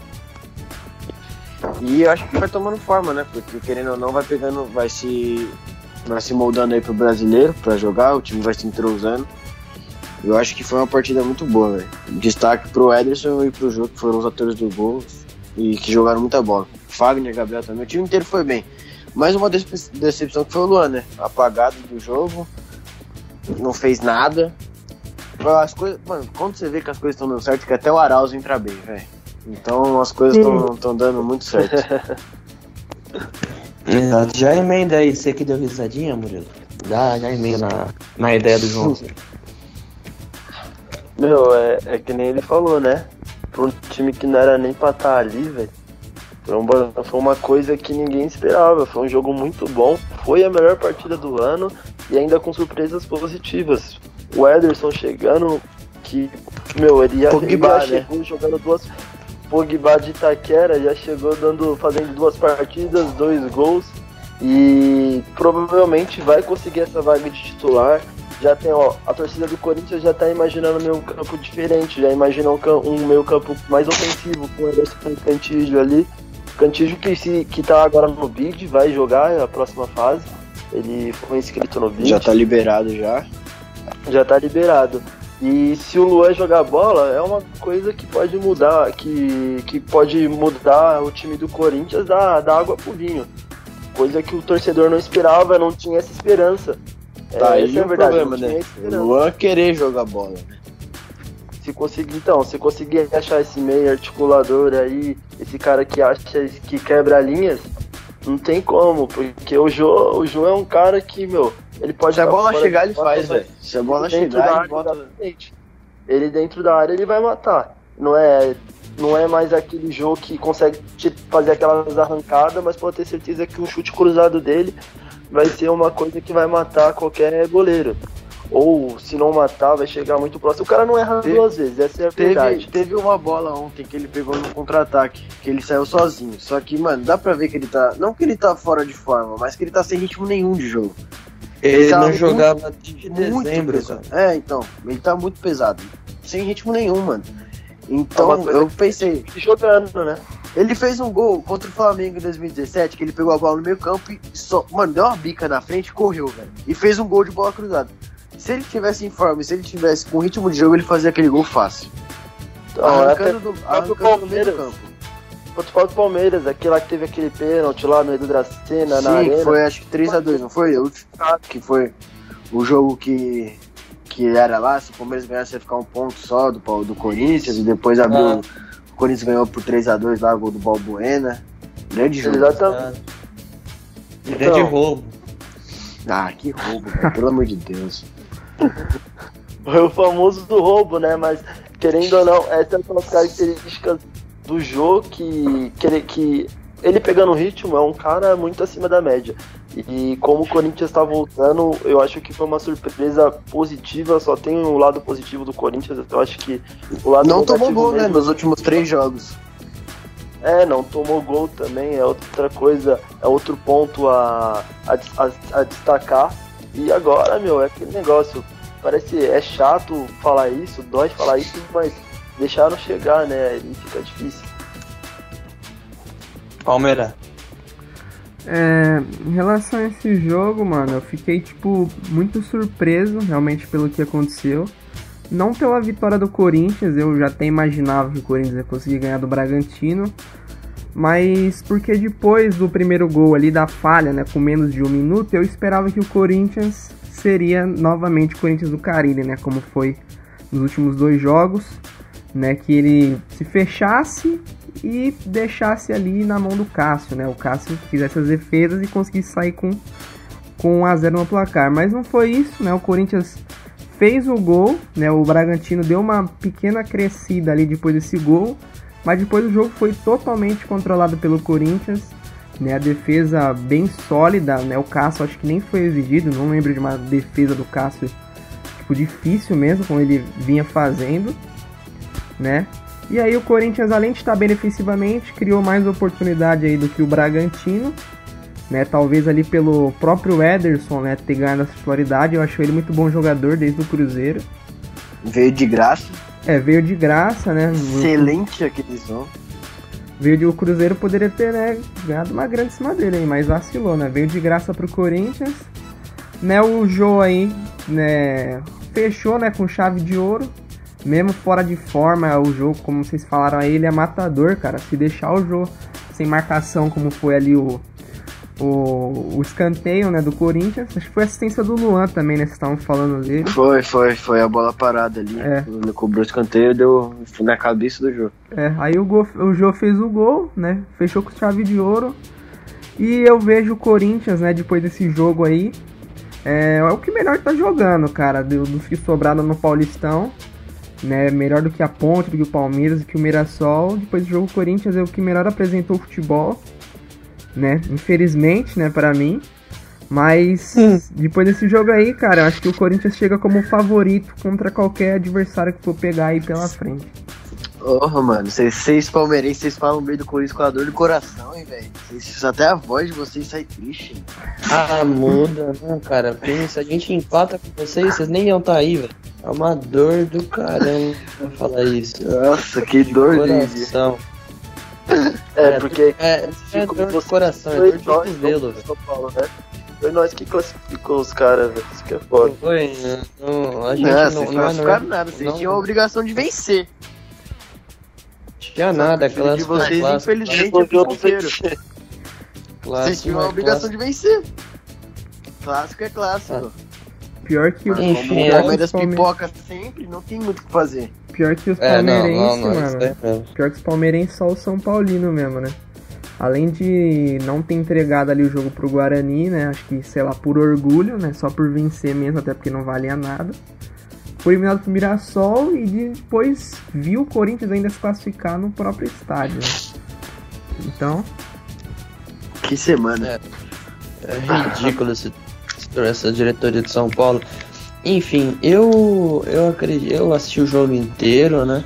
E eu acho que vai tomando forma, né? Porque querendo ou não, vai pegando, vai se, vai se moldando aí pro brasileiro para jogar, o time vai se entrosando. Eu acho que foi uma partida muito boa, velho. Destaque pro Ederson e pro Jô, que foram os atores do gol e que jogaram muita bola. Fagner, Gabriel também. O time inteiro foi bem. Mais uma decepção que foi o Luan, né? Apagado do jogo, não fez nada. As coisas, mano, quando você vê que as coisas estão dando certo, que até o Arauz entra bem, velho. Então as coisas estão dando muito certo. Exato. Já emenda aí, você que deu risadinha, Murilo? Dá, já emenda na, na ideia do João. Meu, é, é que nem ele falou, né? Pra um time que não era nem pra estar tá ali, velho. Foi uma, coisa que ninguém esperava. Foi um jogo muito bom. Foi a melhor partida do ano e ainda com surpresas positivas. O Ederson chegando, que, meu, ele já, Pogba, ele já né? chegou jogando duas. Pogba de Itaquera já chegou dando, fazendo duas partidas, dois gols. E provavelmente vai conseguir essa vaga de titular já tem, ó, a torcida do Corinthians já tá imaginando um meio campo diferente, já imagina um, um meio campo mais ofensivo, com o Ederson Cantígio ali. Cantígio que, se, que tá agora no bid, vai jogar a próxima fase. Ele foi inscrito no bid. Já tá liberado já. Já tá liberado. E se o Luan jogar bola, é uma coisa que pode mudar, que, que pode mudar o time do Corinthians da, da água pro vinho. Coisa que o torcedor não esperava, não tinha essa esperança. Tá, é, esse é o problema, né? O Luan querer jogar bola, né? Se conseguir, então, se conseguir achar esse meio articulador aí, esse cara que acha que quebra linhas, não tem como, porque o Jô, o Jô é um cara que, meu, ele pode. Se a bola chegar, ele faz, velho. Se a bola chegar, ele bota. Ele dentro da área, ele vai matar. Não é, não é mais aquele jogo que consegue fazer aquelas arrancadas, mas pode ter certeza que o chute cruzado dele vai ser uma coisa que vai matar qualquer goleiro. Ou se não matar, vai chegar muito próximo. O cara não erra teve, duas vezes, essa é a teve, verdade. Teve uma bola ontem que ele pegou no contra-ataque, que ele saiu sozinho. Só que, mano, dá pra ver que ele tá. Não que ele tá fora de forma, mas que ele tá sem ritmo nenhum de jogo. Ele, ele tá não jogava de dezembro, cara. É, então, ele tá muito pesado. Sem ritmo nenhum, mano. Então, é eu pensei. Jogando, né? Ele fez um gol contra o Flamengo em 2017, que ele pegou a bola no meio campo e só, mano, deu uma bica na frente e correu, velho. E fez um gol de bola cruzada. Se ele tivesse em forma, se ele tivesse com ritmo de jogo, ele fazia aquele gol fácil. Então, arrancando, do, arrancando no meio do campo. Contra o Palmeiras, aquele lá que teve aquele pênalti lá no Edu Dracena, na arena. foi acho que 3x2, não foi? Que foi o jogo que, que era lá, se o Palmeiras ganhasse ia ficar um ponto só do, do Corinthians e depois abriu... Ah o Corinthians ganhou por 3x2 lá, gol do Balbuena. Grande jogo. Exatamente. Então, Grande roubo. Ah, que roubo, pelo amor de Deus. Foi o famoso do roubo, né? Mas, querendo ou não, essas são as características do jogo que, que, que ele pegando o ritmo é um cara muito acima da média. E como o Corinthians está voltando, eu acho que foi uma surpresa positiva. Só tem o um lado positivo do Corinthians. Eu acho que o lado não tomou gol, né? Nos últimos três jogos. É, não tomou gol também. É outra coisa, é outro ponto a, a, a, a destacar. E agora, meu, é aquele negócio. Parece é chato falar isso, dói falar isso, mas deixaram chegar, né? E fica difícil. Palmeiras. É, em relação a esse jogo, mano, eu fiquei, tipo, muito surpreso realmente pelo que aconteceu. Não pela vitória do Corinthians, eu já até imaginava que o Corinthians ia conseguir ganhar do Bragantino. Mas porque depois do primeiro gol ali da falha, né, com menos de um minuto, eu esperava que o Corinthians seria novamente o Corinthians do Carilli, né, como foi nos últimos dois jogos, né, que ele se fechasse e deixasse ali na mão do Cássio, né, o Cássio fizesse as defesas e conseguisse sair com com 1 a 0 no placar, mas não foi isso, né? O Corinthians fez o gol, né? O Bragantino deu uma pequena crescida ali depois desse gol, mas depois o jogo foi totalmente controlado pelo Corinthians, né? A defesa bem sólida, né? O Cássio acho que nem foi exigido, não lembro de uma defesa do Cássio tipo difícil mesmo, como ele vinha fazendo, né? E aí o Corinthians, além de estar bem defensivamente, criou mais oportunidade aí do que o Bragantino, né? Talvez ali pelo próprio Ederson, né, ter ganhado essa titularidade, eu acho ele muito bom jogador desde o Cruzeiro. Veio de graça. É, veio de graça, né? Excelente aquisição. Veio de o Cruzeiro poderia ter né, ganhado uma grande cima dele aí, mas vacilou, né? Veio de graça pro Corinthians. Né, o Jô aí, né, fechou, né, com chave de ouro. Mesmo fora de forma, o jogo, como vocês falaram aí, ele é matador, cara. Se deixar o Jô sem marcação, como foi ali o, o, o escanteio né, do Corinthians. Acho que foi assistência do Luan também, né? Vocês estavam falando dele. Foi, foi, foi a bola parada ali. É. Ele cobrou o escanteio deu na cabeça do jogo. É, aí o, gol, o Jô fez o gol, né? Fechou com chave de ouro. E eu vejo o Corinthians, né, depois desse jogo aí. É, é o que melhor tá jogando, cara, dos que sobraram no Paulistão. Né, melhor do que a Ponte, do que o Palmeiras, do que o Mirassol. Depois do jogo, o Corinthians é o que melhor apresentou o futebol né? Infelizmente, né, para mim. Mas hum. depois desse jogo aí, cara, eu acho que o Corinthians chega como favorito contra qualquer adversário que for pegar aí pela frente. Porra, mano, vocês, vocês palmeirenses, vocês falam meio do Corinthians com a dor do coração, hein, velho? Até a voz de vocês sai triste. Ah, muda, não, cara. Pensa, a gente empata com vocês, vocês nem iam estar tá aí, velho. É uma dor do caramba falar isso. Nossa, que dor, coração. É, é, porque. É, é dor de coração, é dor de cotovelo, São Paulo, né? Foi nós que classificou os caras, velho. Isso que é foda. Foi, não, a gente não, não, vocês não, classificaram não, nada, vocês tinham a obrigação de vencer. Tinha nada, clássico. De vocês, clássico, infelizmente, é ponteiro. Vocês tinham a obrigação de vencer. Clássico é clássico. Ah. Pior que o Enfim, o Palmeiras pipoca sempre, não tem muito o que fazer. Pior que os palmeirenses, mano. Pior que os palmeirenses só o São Paulino mesmo, né? Além de não ter entregado ali o jogo pro Guarani, né? Acho que, sei lá, por orgulho, né? Só por vencer mesmo, até porque não valia nada. Foi eliminado pro Mirassol e depois viu o Corinthians ainda se classificar no próprio estádio. Né? Então. Que semana. É, é ridículo esse essa diretoria de São Paulo. Enfim, eu eu acredito, eu assisti o jogo inteiro, né?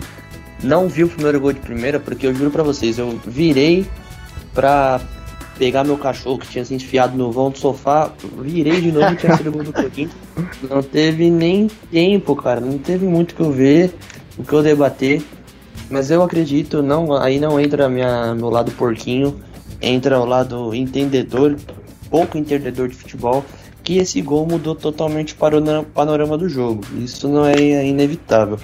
Não vi o primeiro gol de primeira, porque eu juro para vocês, eu virei pra pegar meu cachorro que tinha se enfiado no vão do sofá, virei de novo e tinha sido gol do Corinthians. Não teve nem tempo, cara, não teve muito que eu ver, o que eu debater. Mas eu acredito, não, aí não entra minha, meu lado porquinho, entra o lado entendedor, pouco entendedor de futebol que esse gol mudou totalmente o panorama do jogo. Isso não é inevitável.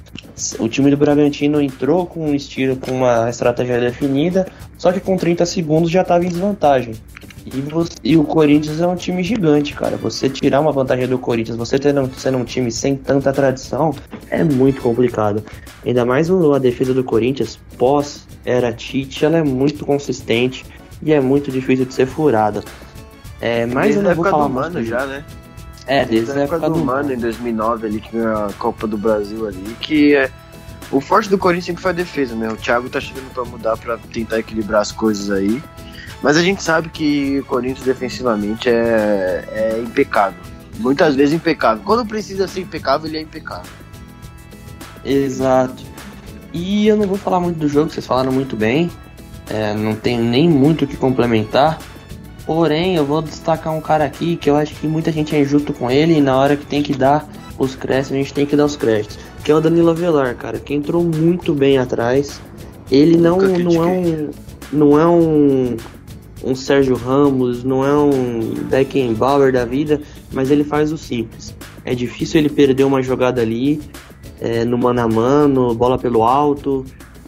O time do Bragantino entrou com um estilo, com uma estratégia definida, só que com 30 segundos já estava em desvantagem. E, você, e, o Corinthians é um time gigante, cara. Você tirar uma vantagem do Corinthians, você tendo, sendo um time sem tanta tradição, é muito complicado. Ainda mais a defesa do Corinthians, pós era Tite, ela é muito consistente e é muito difícil de ser furada. É, mas desde eu não vou falar do Mano já, né? É, desde, desde a época, época do, do Mano, em 2009 ali, que ganhou a Copa do Brasil ali, que é... O forte do Corinthians sempre foi a defesa, né? O Thiago tá chegando para mudar, para tentar equilibrar as coisas aí. Mas a gente sabe que o Corinthians defensivamente é, é impecável. Muitas vezes impecável. Quando precisa ser impecável, ele é impecável. Exato. E eu não vou falar muito do jogo, vocês falaram muito bem. É, não tenho nem muito o que complementar. Porém, eu vou destacar um cara aqui que eu acho que muita gente é injusto com ele e na hora que tem que dar os créditos, a gente tem que dar os créditos. Que é o Danilo Avelar, cara, que entrou muito bem atrás. Ele não, não é um. Não é um. Um Sérgio Ramos, não é um Beckenbauer da vida, mas ele faz o simples. É difícil ele perder uma jogada ali, é, no mano a mano, bola pelo alto.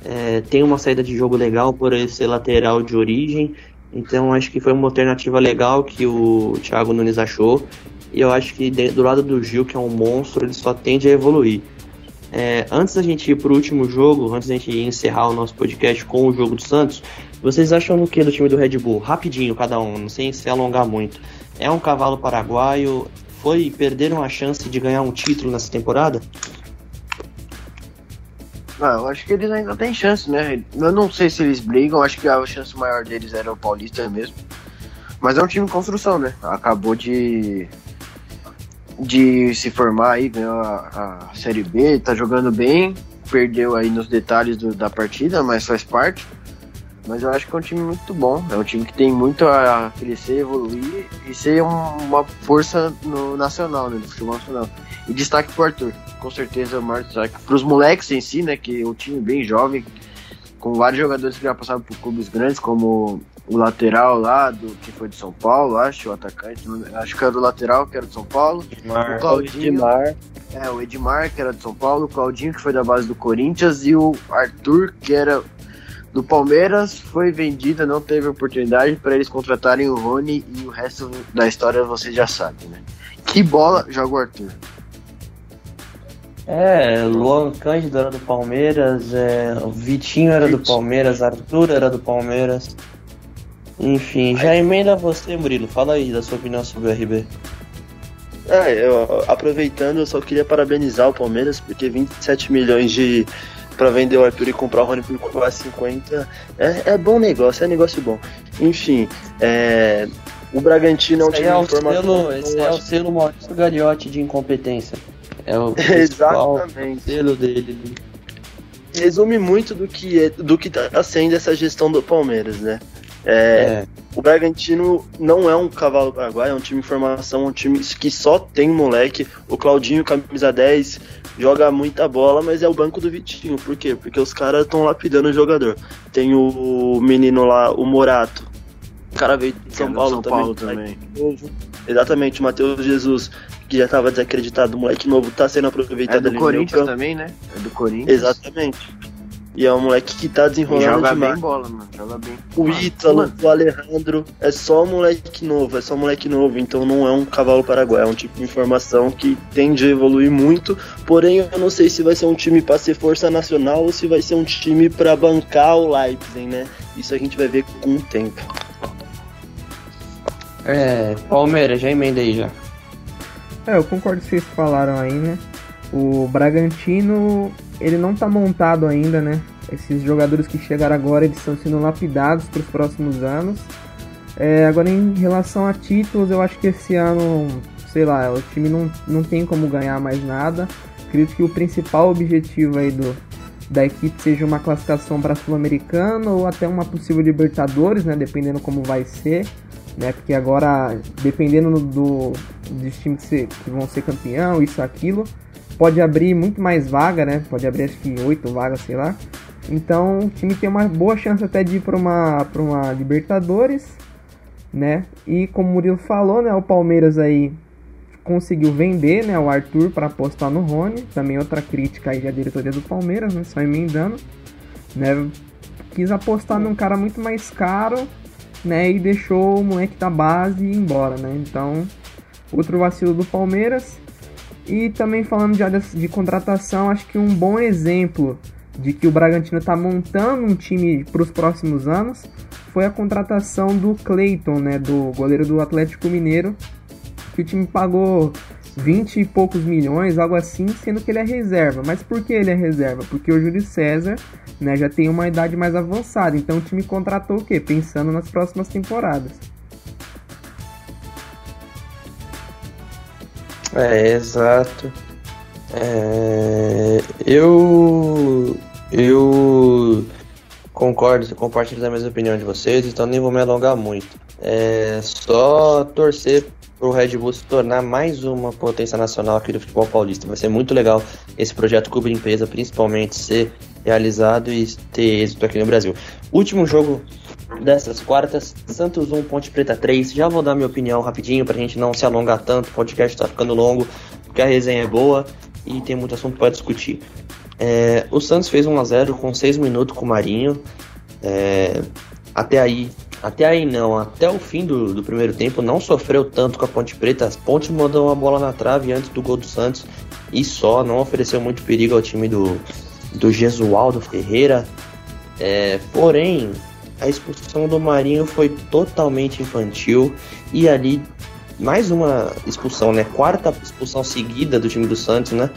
é, tem uma saída de jogo legal por ele ser lateral de origem. Então acho que foi uma alternativa legal que o Thiago Nunes achou. E eu acho que do lado do Gil, que é um monstro, ele só tende a evoluir. É, antes da gente ir para o último jogo, antes da gente encerrar o nosso podcast com o jogo do Santos, vocês acham o que do time do Red Bull? Rapidinho cada um, sem se alongar muito. É um cavalo paraguaio? Foi perderam a chance de ganhar um título nessa temporada? Ah, eu acho que eles ainda têm chance, né? Eu não sei se eles brigam, acho que a chance maior deles era o Paulista mesmo. Mas é um time em construção, né? Acabou de de se formar aí, ganhou a, a Série B, tá jogando bem, perdeu aí nos detalhes do, da partida, mas faz parte. Mas eu acho que é um time muito bom, é um time que tem muito a crescer, evoluir e ser um, uma força no nacional, né, no futebol nacional. E destaque pro Arthur, com certeza é o maior destaque. Pros moleques em si, né, que é um time bem jovem, com vários jogadores que já passaram por clubes grandes, como o lateral lá, do que foi de São Paulo, acho, o atacante, acho que era o lateral, que era de São Paulo. Edmar, o Claudinho, Edmar. É, o Edmar, que era de São Paulo, o Claudinho, que foi da base do Corinthians, e o Arthur, que era do Palmeiras, foi vendida, não teve oportunidade para eles contratarem o Rony e o resto da história você já sabe, né? Que bola joga o Arthur? É, Luan Cândido era do Palmeiras, é, Vitinho era do Palmeiras, Arthur era do Palmeiras. Enfim, já emenda você, Murilo. Fala aí da sua opinião sobre o RB. É, eu, aproveitando, eu só queria parabenizar o Palmeiras, porque 27 milhões de para vender o Arthur e comprar o Rony por quase 50 é, é bom negócio, é negócio bom. Enfim, é, o Bragantino é um time é o selo, Esse é o selo Maurício Gagliotti de incompetência. É o Exatamente. selo dele. Resume muito do que, é, do que tá sendo essa gestão do Palmeiras, né? É, é. O Bragantino não é um cavalo paraguai, é um time em formação, um time que só tem moleque. O Claudinho, camisa 10, joga muita bola, mas é o banco do Vitinho. Por quê? Porque os caras estão lapidando o jogador. Tem o menino lá, o Morato. O cara veio de São, Paulo, São Paulo também. também. Exatamente, o Matheus Jesus, que já estava desacreditado, o moleque novo tá sendo aproveitado é do Corinthians também, né? É do Corinthians. Exatamente. E é um moleque que tá desenrolando joga demais. bem bola, mano. Joga bem. O Ítalo, o Alejandro, é só moleque novo, é só moleque novo, então não é um cavalo paraguai, é um tipo de informação que tende a evoluir muito, porém eu não sei se vai ser um time para ser força nacional ou se vai ser um time para bancar o Leipzig, né? Isso a gente vai ver com o tempo. É, Palmeiras, já emenda aí já. É, eu concordo com o que vocês falaram aí, né? O Bragantino ele não tá montado ainda, né? Esses jogadores que chegaram agora, eles estão sendo lapidados para os próximos anos. É, agora, em relação a títulos, eu acho que esse ano, sei lá, o time não, não tem como ganhar mais nada. Acredito que o principal objetivo aí do, da equipe seja uma classificação para Sul-Americana ou até uma possível Libertadores, né? Dependendo como vai ser. Né, porque agora, dependendo do, dos times que, que vão ser campeão, isso, aquilo, pode abrir muito mais vaga, né? Pode abrir acho que oito vagas, sei lá. Então o time tem uma boa chance até de ir para uma, uma Libertadores, né? E como o Murilo falou, né? O Palmeiras aí conseguiu vender né, o Arthur para apostar no Rony. Também outra crítica aí da diretoria do Palmeiras, né? Só emendando. Né? Quis apostar num cara muito mais caro, né? E deixou o moleque da base ir embora, né? Então, outro vacilo do Palmeiras. E também falando já de, de contratação, acho que um bom exemplo de que o Bragantino está montando um time para os próximos anos foi a contratação do Cleiton, né, do goleiro do Atlético Mineiro, que o time pagou 20 e poucos milhões, algo assim, sendo que ele é reserva. Mas por que ele é reserva? Porque o Júlio César né, já tem uma idade mais avançada, então o time contratou o quê? Pensando nas próximas temporadas. É, exato. É, eu eu concordo, compartilho da mesma opinião de vocês, então nem vou me alongar muito. É só torcer pro Red Bull se tornar mais uma potência nacional aqui do futebol paulista. Vai ser muito legal esse projeto Cuba Empresa, principalmente ser realizado e ter êxito aqui no Brasil. Último jogo dessas quartas, Santos 1, Ponte Preta 3. Já vou dar minha opinião rapidinho pra gente não se alongar tanto, o podcast tá ficando longo, porque a resenha é boa e tem muito assunto para discutir. É, o Santos fez 1 a 0 com 6 minutos com o Marinho. É, até aí, até aí não, até o fim do, do, primeiro tempo não sofreu tanto com a Ponte Preta. As Pontes mandou uma bola na trave antes do gol do Santos e só, não ofereceu muito perigo ao time do, do Gesualdo Ferreira. É, porém, a expulsão do Marinho foi totalmente infantil e ali mais uma expulsão, né? Quarta expulsão seguida do time do Santos, né?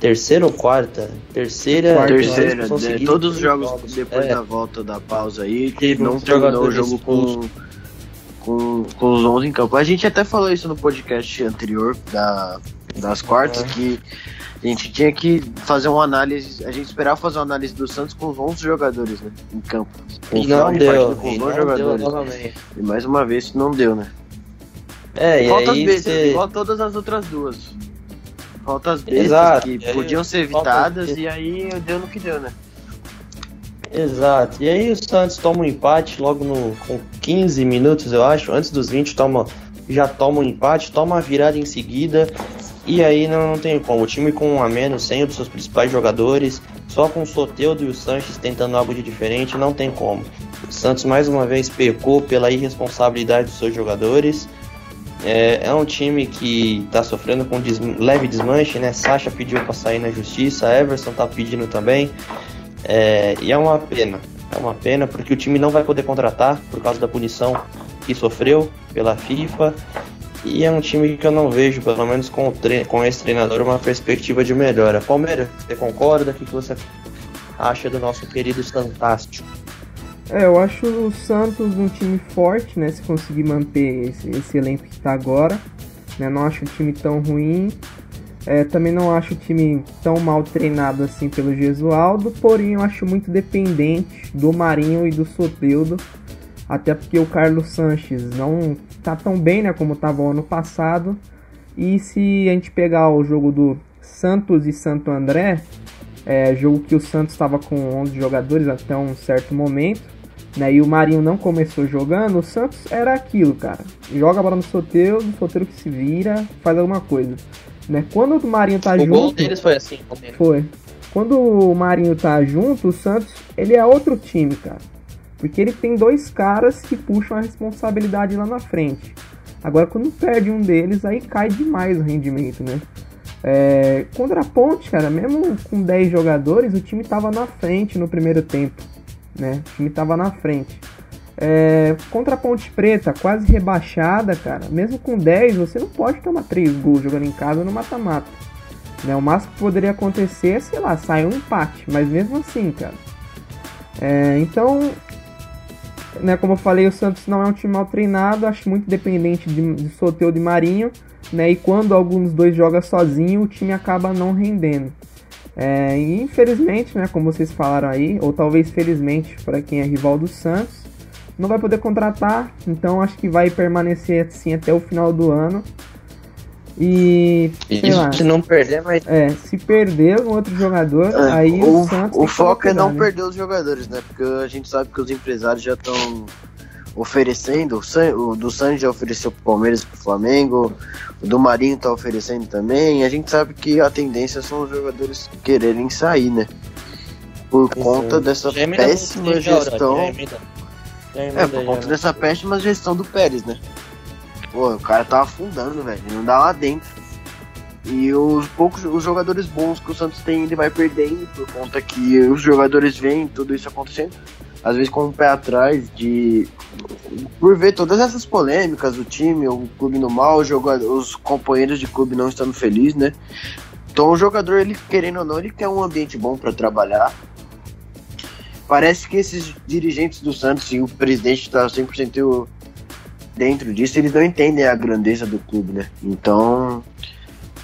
Terceira ou quarta? Terceira. Quarta, terceira. De, todos os jogos, jogos. depois é. da volta da pausa aí, Teve não terminou o jogo com, com, com os 11 em campo. A gente até falou isso no podcast anterior da, das quartas, é. que a gente tinha que fazer uma análise, a gente esperava fazer uma análise do Santos com os 11 jogadores né, em campo. Com e não deu, com e não jogadores. Deu e mais uma vez não deu, né? É, e aí vezes, você... igual todas as outras duas. Faltas bestas que aí, podiam ser evitadas e aí deu no que deu, né? Exato. E aí o Santos toma um empate logo no, com 15 minutos, eu acho, antes dos 20, toma, já toma um empate, toma a virada em seguida. E aí não, não tem como. O time com um a menos, sem um dos seus principais jogadores, só com o Soteudo e o Sanches tentando algo de diferente, não tem como. O Santos mais uma vez pecou pela irresponsabilidade dos seus jogadores. É, é um time que está sofrendo com des leve desmanche, né? Sacha pediu para sair na justiça, Everson tá pedindo também. É, e é uma pena. É uma pena porque o time não vai poder contratar por causa da punição que sofreu pela FIFA. E é um time que eu não vejo, pelo menos com, com esse treinador, uma perspectiva de melhora. Palmeiras, você concorda? O que você acha do nosso querido Fantástico? É, eu acho o Santos um time forte, né? Se conseguir manter esse, esse elenco que está agora. Né, não acho o time tão ruim. É, também não acho o time tão mal treinado assim pelo Gesualdo. Porém, eu acho muito dependente do Marinho e do Soteudo. Até porque o Carlos Sanches não tá tão bem né, como estava o ano passado. E se a gente pegar o jogo do Santos e Santo André, é, jogo que o Santos estava com 11 jogadores até um certo momento, né? E o Marinho não começou jogando, o Santos era aquilo, cara. Joga a bola no soteiro, no soteiro que se vira, faz alguma coisa. Né? Quando o Marinho tá o junto. O gol deles foi assim, Foi. Quando o Marinho tá junto, o Santos, ele é outro time, cara. Porque ele tem dois caras que puxam a responsabilidade lá na frente. Agora, quando perde um deles, aí cai demais o rendimento, né? É, contra a Ponte, cara, mesmo com 10 jogadores, o time tava na frente no primeiro tempo né? O time tava na frente. É, contra a Ponte Preta, quase rebaixada, cara. Mesmo com 10, você não pode tomar 3 gols jogando em casa no mata-mata. Né? O máximo que poderia acontecer é, sei lá, sair um empate. Mas mesmo assim, cara. É, então, né, como eu falei, o Santos não é um time mal treinado. Acho muito dependente de, de sorteio de Marinho. Né, e quando algum dos dois joga sozinho, o time acaba não rendendo. É, e infelizmente, né, como vocês falaram aí, ou talvez felizmente para quem é rival do Santos, não vai poder contratar, então acho que vai permanecer assim até o final do ano. E, sei lá, se não perder, mas é, se perder um outro jogador, é, aí o, o Santos o foco é não né? perder os jogadores, né? Porque a gente sabe que os empresários já estão oferecendo, o do Santos já ofereceu pro Palmeiras e pro Flamengo, o do Marinho tá oferecendo também, a gente sabe que a tendência são os jogadores quererem sair, né? Por conta dessa péssima gestão. É, por conta dessa péssima gestão do Pérez, né? Pô, o cara tá afundando, velho. Não dá lá dentro. E os poucos os jogadores bons que o Santos tem, ele vai perdendo por conta que os jogadores veem tudo isso acontecendo às vezes com o pé atrás de por ver todas essas polêmicas do time, o clube no mal, os companheiros de clube não estando felizes, né? Então o jogador, ele querendo ou não, ele quer um ambiente bom para trabalhar. Parece que esses dirigentes do Santos e o presidente está 100% dentro disso, eles não entendem a grandeza do clube, né? Então,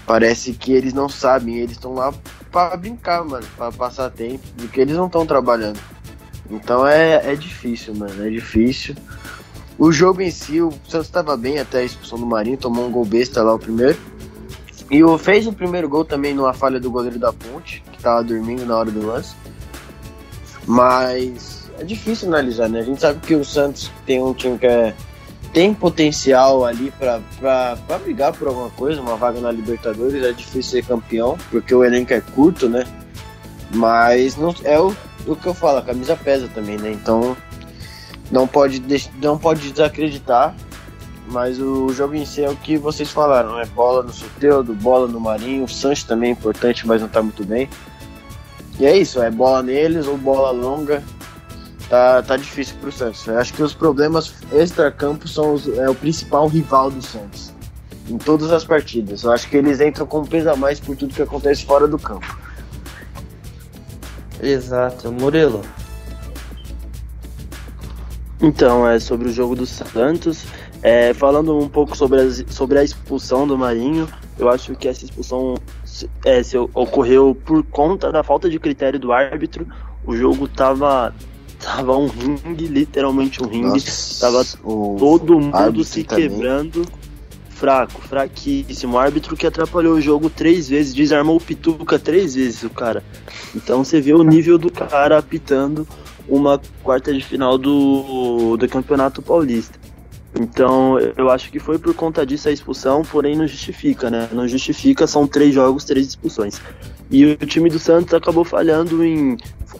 parece que eles não sabem, eles estão lá para brincar, mano, para passar tempo, porque eles não estão trabalhando. Então é, é difícil, mano. É difícil. O jogo em si, o Santos estava bem até a expulsão do Marinho, tomou um gol besta lá o primeiro. E o, fez o primeiro gol também numa falha do goleiro da Ponte, que tava dormindo na hora do lance. Mas é difícil analisar, né? A gente sabe que o Santos tem um time que é, tem potencial ali para brigar por alguma coisa, uma vaga na Libertadores. É difícil ser campeão, porque o elenco é curto, né? Mas não, é o, o que eu falo, a camisa pesa também, né? Então não pode, não pode desacreditar. Mas o jogo em si é o que vocês falaram, é bola no Soteudo, bola no Marinho, o Sancho também é importante, mas não tá muito bem. E é isso, é bola neles ou bola longa. Tá, tá difícil pro Santos. Eu acho que os problemas extra-campo são os, é o principal rival do Santos. Em todas as partidas. Eu acho que eles entram com peso a mais por tudo que acontece fora do campo. Exato. Murilo. Então, é sobre o jogo do Santos. É, falando um pouco sobre a, sobre a expulsão do Marinho, eu acho que essa expulsão é, se, ocorreu por conta da falta de critério do árbitro. O jogo tava, tava um ringue, literalmente um ringue. Nossa, tava todo mundo se também. Fraco, fraquíssimo. Árbitro que atrapalhou o jogo três vezes, desarmou o Pituca três vezes, o cara. Então você vê o nível do cara apitando uma quarta de final do, do Campeonato Paulista. Então, eu acho que foi por conta disso a expulsão, porém não justifica, né? Não justifica, são três jogos, três expulsões. E o time do Santos acabou falhando em.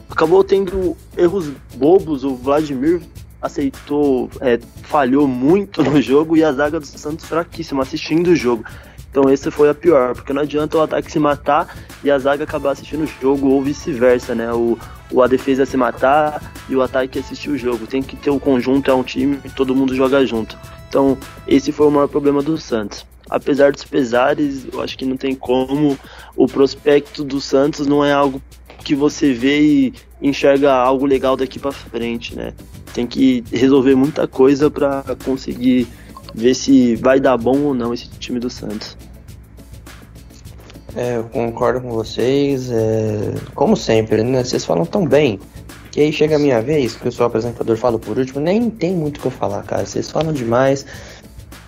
acabou tendo erros bobos. O Vladimir aceitou, é, falhou muito no jogo e a zaga do Santos fraquíssima assistindo o jogo. Então esse foi a pior, porque não adianta o ataque se matar e a zaga acabar assistindo o jogo ou vice-versa, né? O, a defesa se matar e o ataque assistir o jogo. Tem que ter o conjunto, é um time todo mundo joga junto. Então esse foi o maior problema do Santos. Apesar dos pesares, eu acho que não tem como. O prospecto do Santos não é algo que você vê e enxerga algo legal daqui para frente, né? Tem que resolver muita coisa para conseguir ver se vai dar bom ou não esse time do Santos. É, eu concordo com vocês. É, como sempre, né? Vocês falam tão bem. Que aí chega a minha vez, que eu sou apresentador, falo por último, nem tem muito o que eu falar, cara. Vocês falam demais,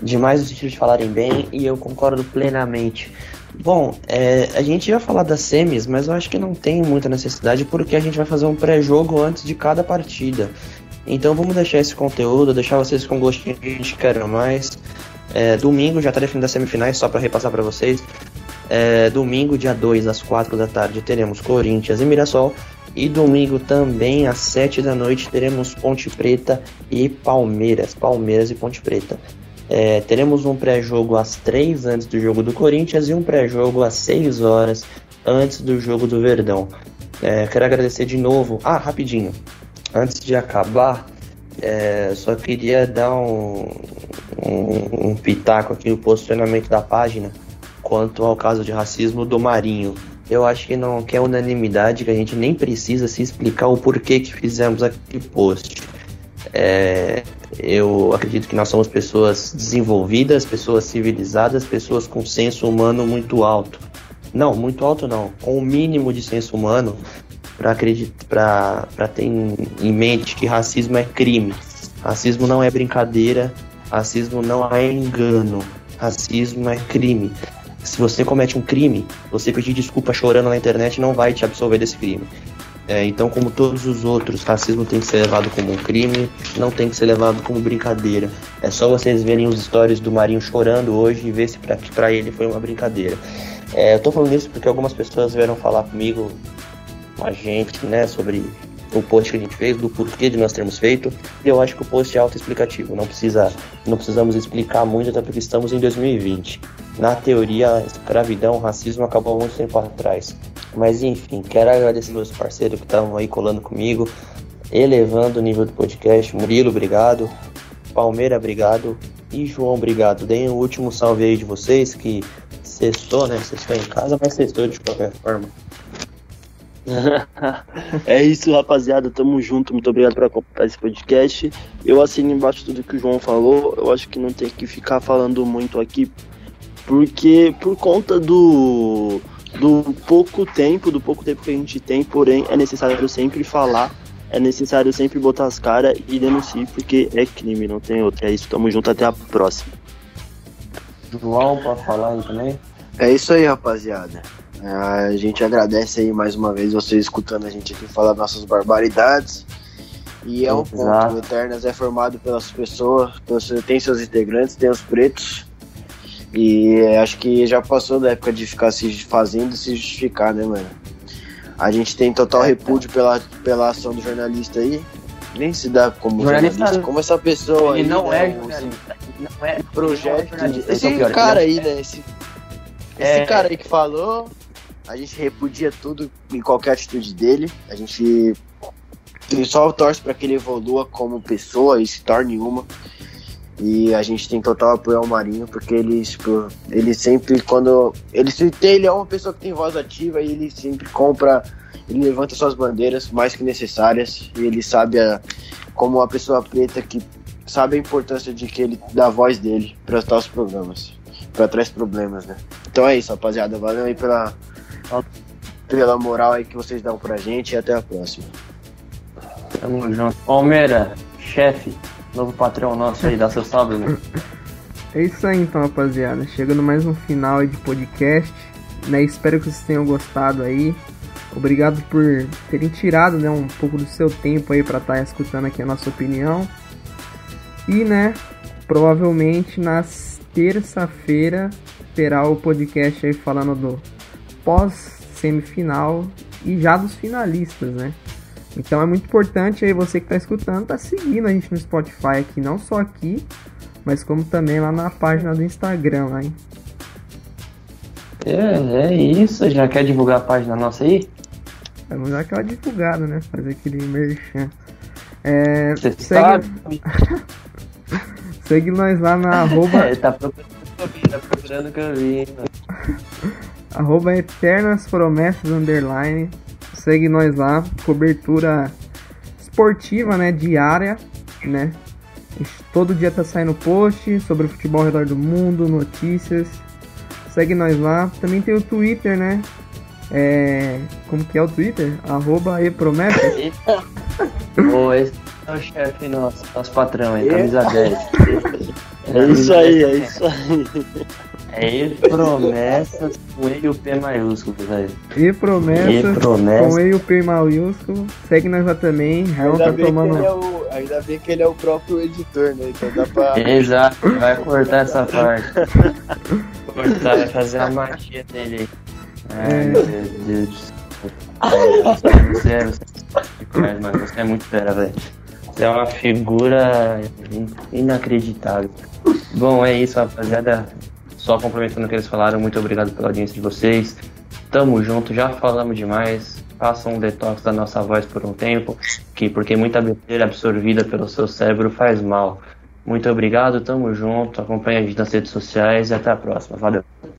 demais no sentido de falarem bem, e eu concordo plenamente. Bom, é, a gente ia falar das semis, mas eu acho que não tem muita necessidade, porque a gente vai fazer um pré-jogo antes de cada partida. Então vamos deixar esse conteúdo, deixar vocês com gostinho de quero mais. É, domingo já está definindo as semifinais, só para repassar para vocês. É, domingo, dia 2, às 4 da tarde, teremos Corinthians e Mirassol. E domingo também, às 7 da noite, teremos Ponte Preta e Palmeiras. Palmeiras e Ponte Preta. É, teremos um pré-jogo às 3 antes do jogo do Corinthians e um pré-jogo às 6 horas antes do jogo do Verdão. É, quero agradecer de novo. Ah, rapidinho antes de acabar, é, só queria dar um, um, um, pitaco aqui no posicionamento da página quanto ao caso de racismo do Marinho. Eu acho que não quer unanimidade, que a gente nem precisa se explicar o porquê que fizemos aquele post. É, eu acredito que nós somos pessoas desenvolvidas, pessoas civilizadas, pessoas com senso humano muito alto. Não, muito alto não, com o mínimo de senso humano para acreditar, para ter em mente que racismo é crime. Racismo não é brincadeira, racismo não é engano, racismo é crime. Se você comete um crime, você pedir desculpa chorando na internet não vai te absolver desse crime. É, então, como todos os outros, racismo tem que ser levado como um crime, não tem que ser levado como brincadeira. É só vocês verem os stories do Marinho chorando hoje e ver se para ele foi uma brincadeira. É, eu tô falando isso porque algumas pessoas vieram falar comigo com a gente, né, sobre o post que a gente fez, do porquê de nós termos feito. E eu acho que o post é autoexplicativo, não precisa, não precisamos explicar muito, até porque estamos em 2020. Na teoria, a escravidão, o racismo acabou há muito tempo atrás. Mas enfim, quero agradecer meus parceiros que estavam aí colando comigo, elevando o nível do podcast. Murilo, obrigado. Palmeira, obrigado. E João, obrigado. Deem o último salve aí de vocês, que sextou, né? Sextou em casa, mas sextou de qualquer forma. é isso, rapaziada. Tamo junto. Muito obrigado por acompanhar esse podcast. Eu assino embaixo tudo que o João falou. Eu acho que não tem que ficar falando muito aqui, porque por conta do do pouco tempo, do pouco tempo que a gente tem, porém é necessário sempre falar, é necessário sempre botar as caras e denunciar, porque é crime, não tem outra. É isso, tamo junto, até a próxima. João, pode falar aí também? É isso aí, rapaziada. A gente agradece aí mais uma vez vocês escutando a gente aqui falar nossas barbaridades. E é um ponto, o Eternas é formado pelas pessoas, tem seus integrantes, tem os pretos. E acho que já passou da época de ficar se fazendo e se justificar, né, mano? A gente tem total repúdio pela, pela ação do jornalista aí. Nem se dá como Jornalista- jornalista, como essa pessoa Ele aí, não né, é jornalista. ele Não é projeto. Esse esse é pior, cara aí, né? Esse, É. esse cara aí que falou, a gente repudia tudo em qualquer atitude dele. A gente só torce para que ele evolua como pessoa e se torne uma. E a gente tem total apoio ao Marinho, porque ele, tipo, ele sempre, quando. Ele ele é uma pessoa que tem voz ativa e ele sempre compra, ele levanta suas bandeiras mais que necessárias. E ele sabe a, como uma pessoa preta que sabe a importância de que ele dá a voz dele para os problemas, para trás problemas, né? Então é isso, rapaziada. Valeu aí pela, pela moral aí que vocês dão pra gente e até a próxima. Tamo junto. Palmeira, chefe, novo patrão nosso aí, dá seu salve, né? É isso aí então, rapaziada. Chegando mais um final aí de podcast. Né? Espero que vocês tenham gostado aí. Obrigado por terem tirado né, um pouco do seu tempo aí para estar escutando aqui a nossa opinião. E né, provavelmente na terça-feira terá o podcast aí falando do pós-semifinal e já dos finalistas, né? Então é muito importante aí você que está escutando, tá seguindo a gente no Spotify aqui, não só aqui, mas como também lá na página do Instagram lá, hein? É, é isso. Já quer divulgar a página nossa aí? Vamos dar aquela divulgada, né? Fazer aquele merchan. É, Você segue, sabe? segue nós lá na arroba, É, tá procurando que eu vi, tá procurando que eu vi. Arroba Eternas Promessas Underline. Segue nós lá, cobertura esportiva, né? Diária, né? Todo dia tá saindo post sobre o futebol ao redor do mundo, notícias. Segue nós lá. Também tem o Twitter, né? É, como que é o Twitter? Arroba Epromessas. Ô, esse é o chefe nosso, nosso patrão aí, camisa 10. É isso aí, é isso aí. É ele promessas com E e o P maiúsculo, velho. E promessas E promessas. com E e o P maiúsculo. Segue nós lá também. Raul tá Ainda bem, que tomando. ele é o, ainda bem que ele é o próprio editor, né? Então dá pra. Exato, vai cortar essa parte. Cortar, vai fazer a magia dele aí. Ai, meu Deus do céu. É, Você é, você é é muito fera, velho. Você é uma figura in- inacreditável. Bom, é isso, rapaziada. Só complementando o que eles falaram, muito obrigado pela audiência de vocês. Tamo junto, já falamos demais. Façam um detox da nossa voz por um tempo, que porque muita besteira absorvida pelo seu cérebro faz mal. Muito obrigado, tamo junto. Acompanhe a gente nas redes sociais e até a próxima. Valeu.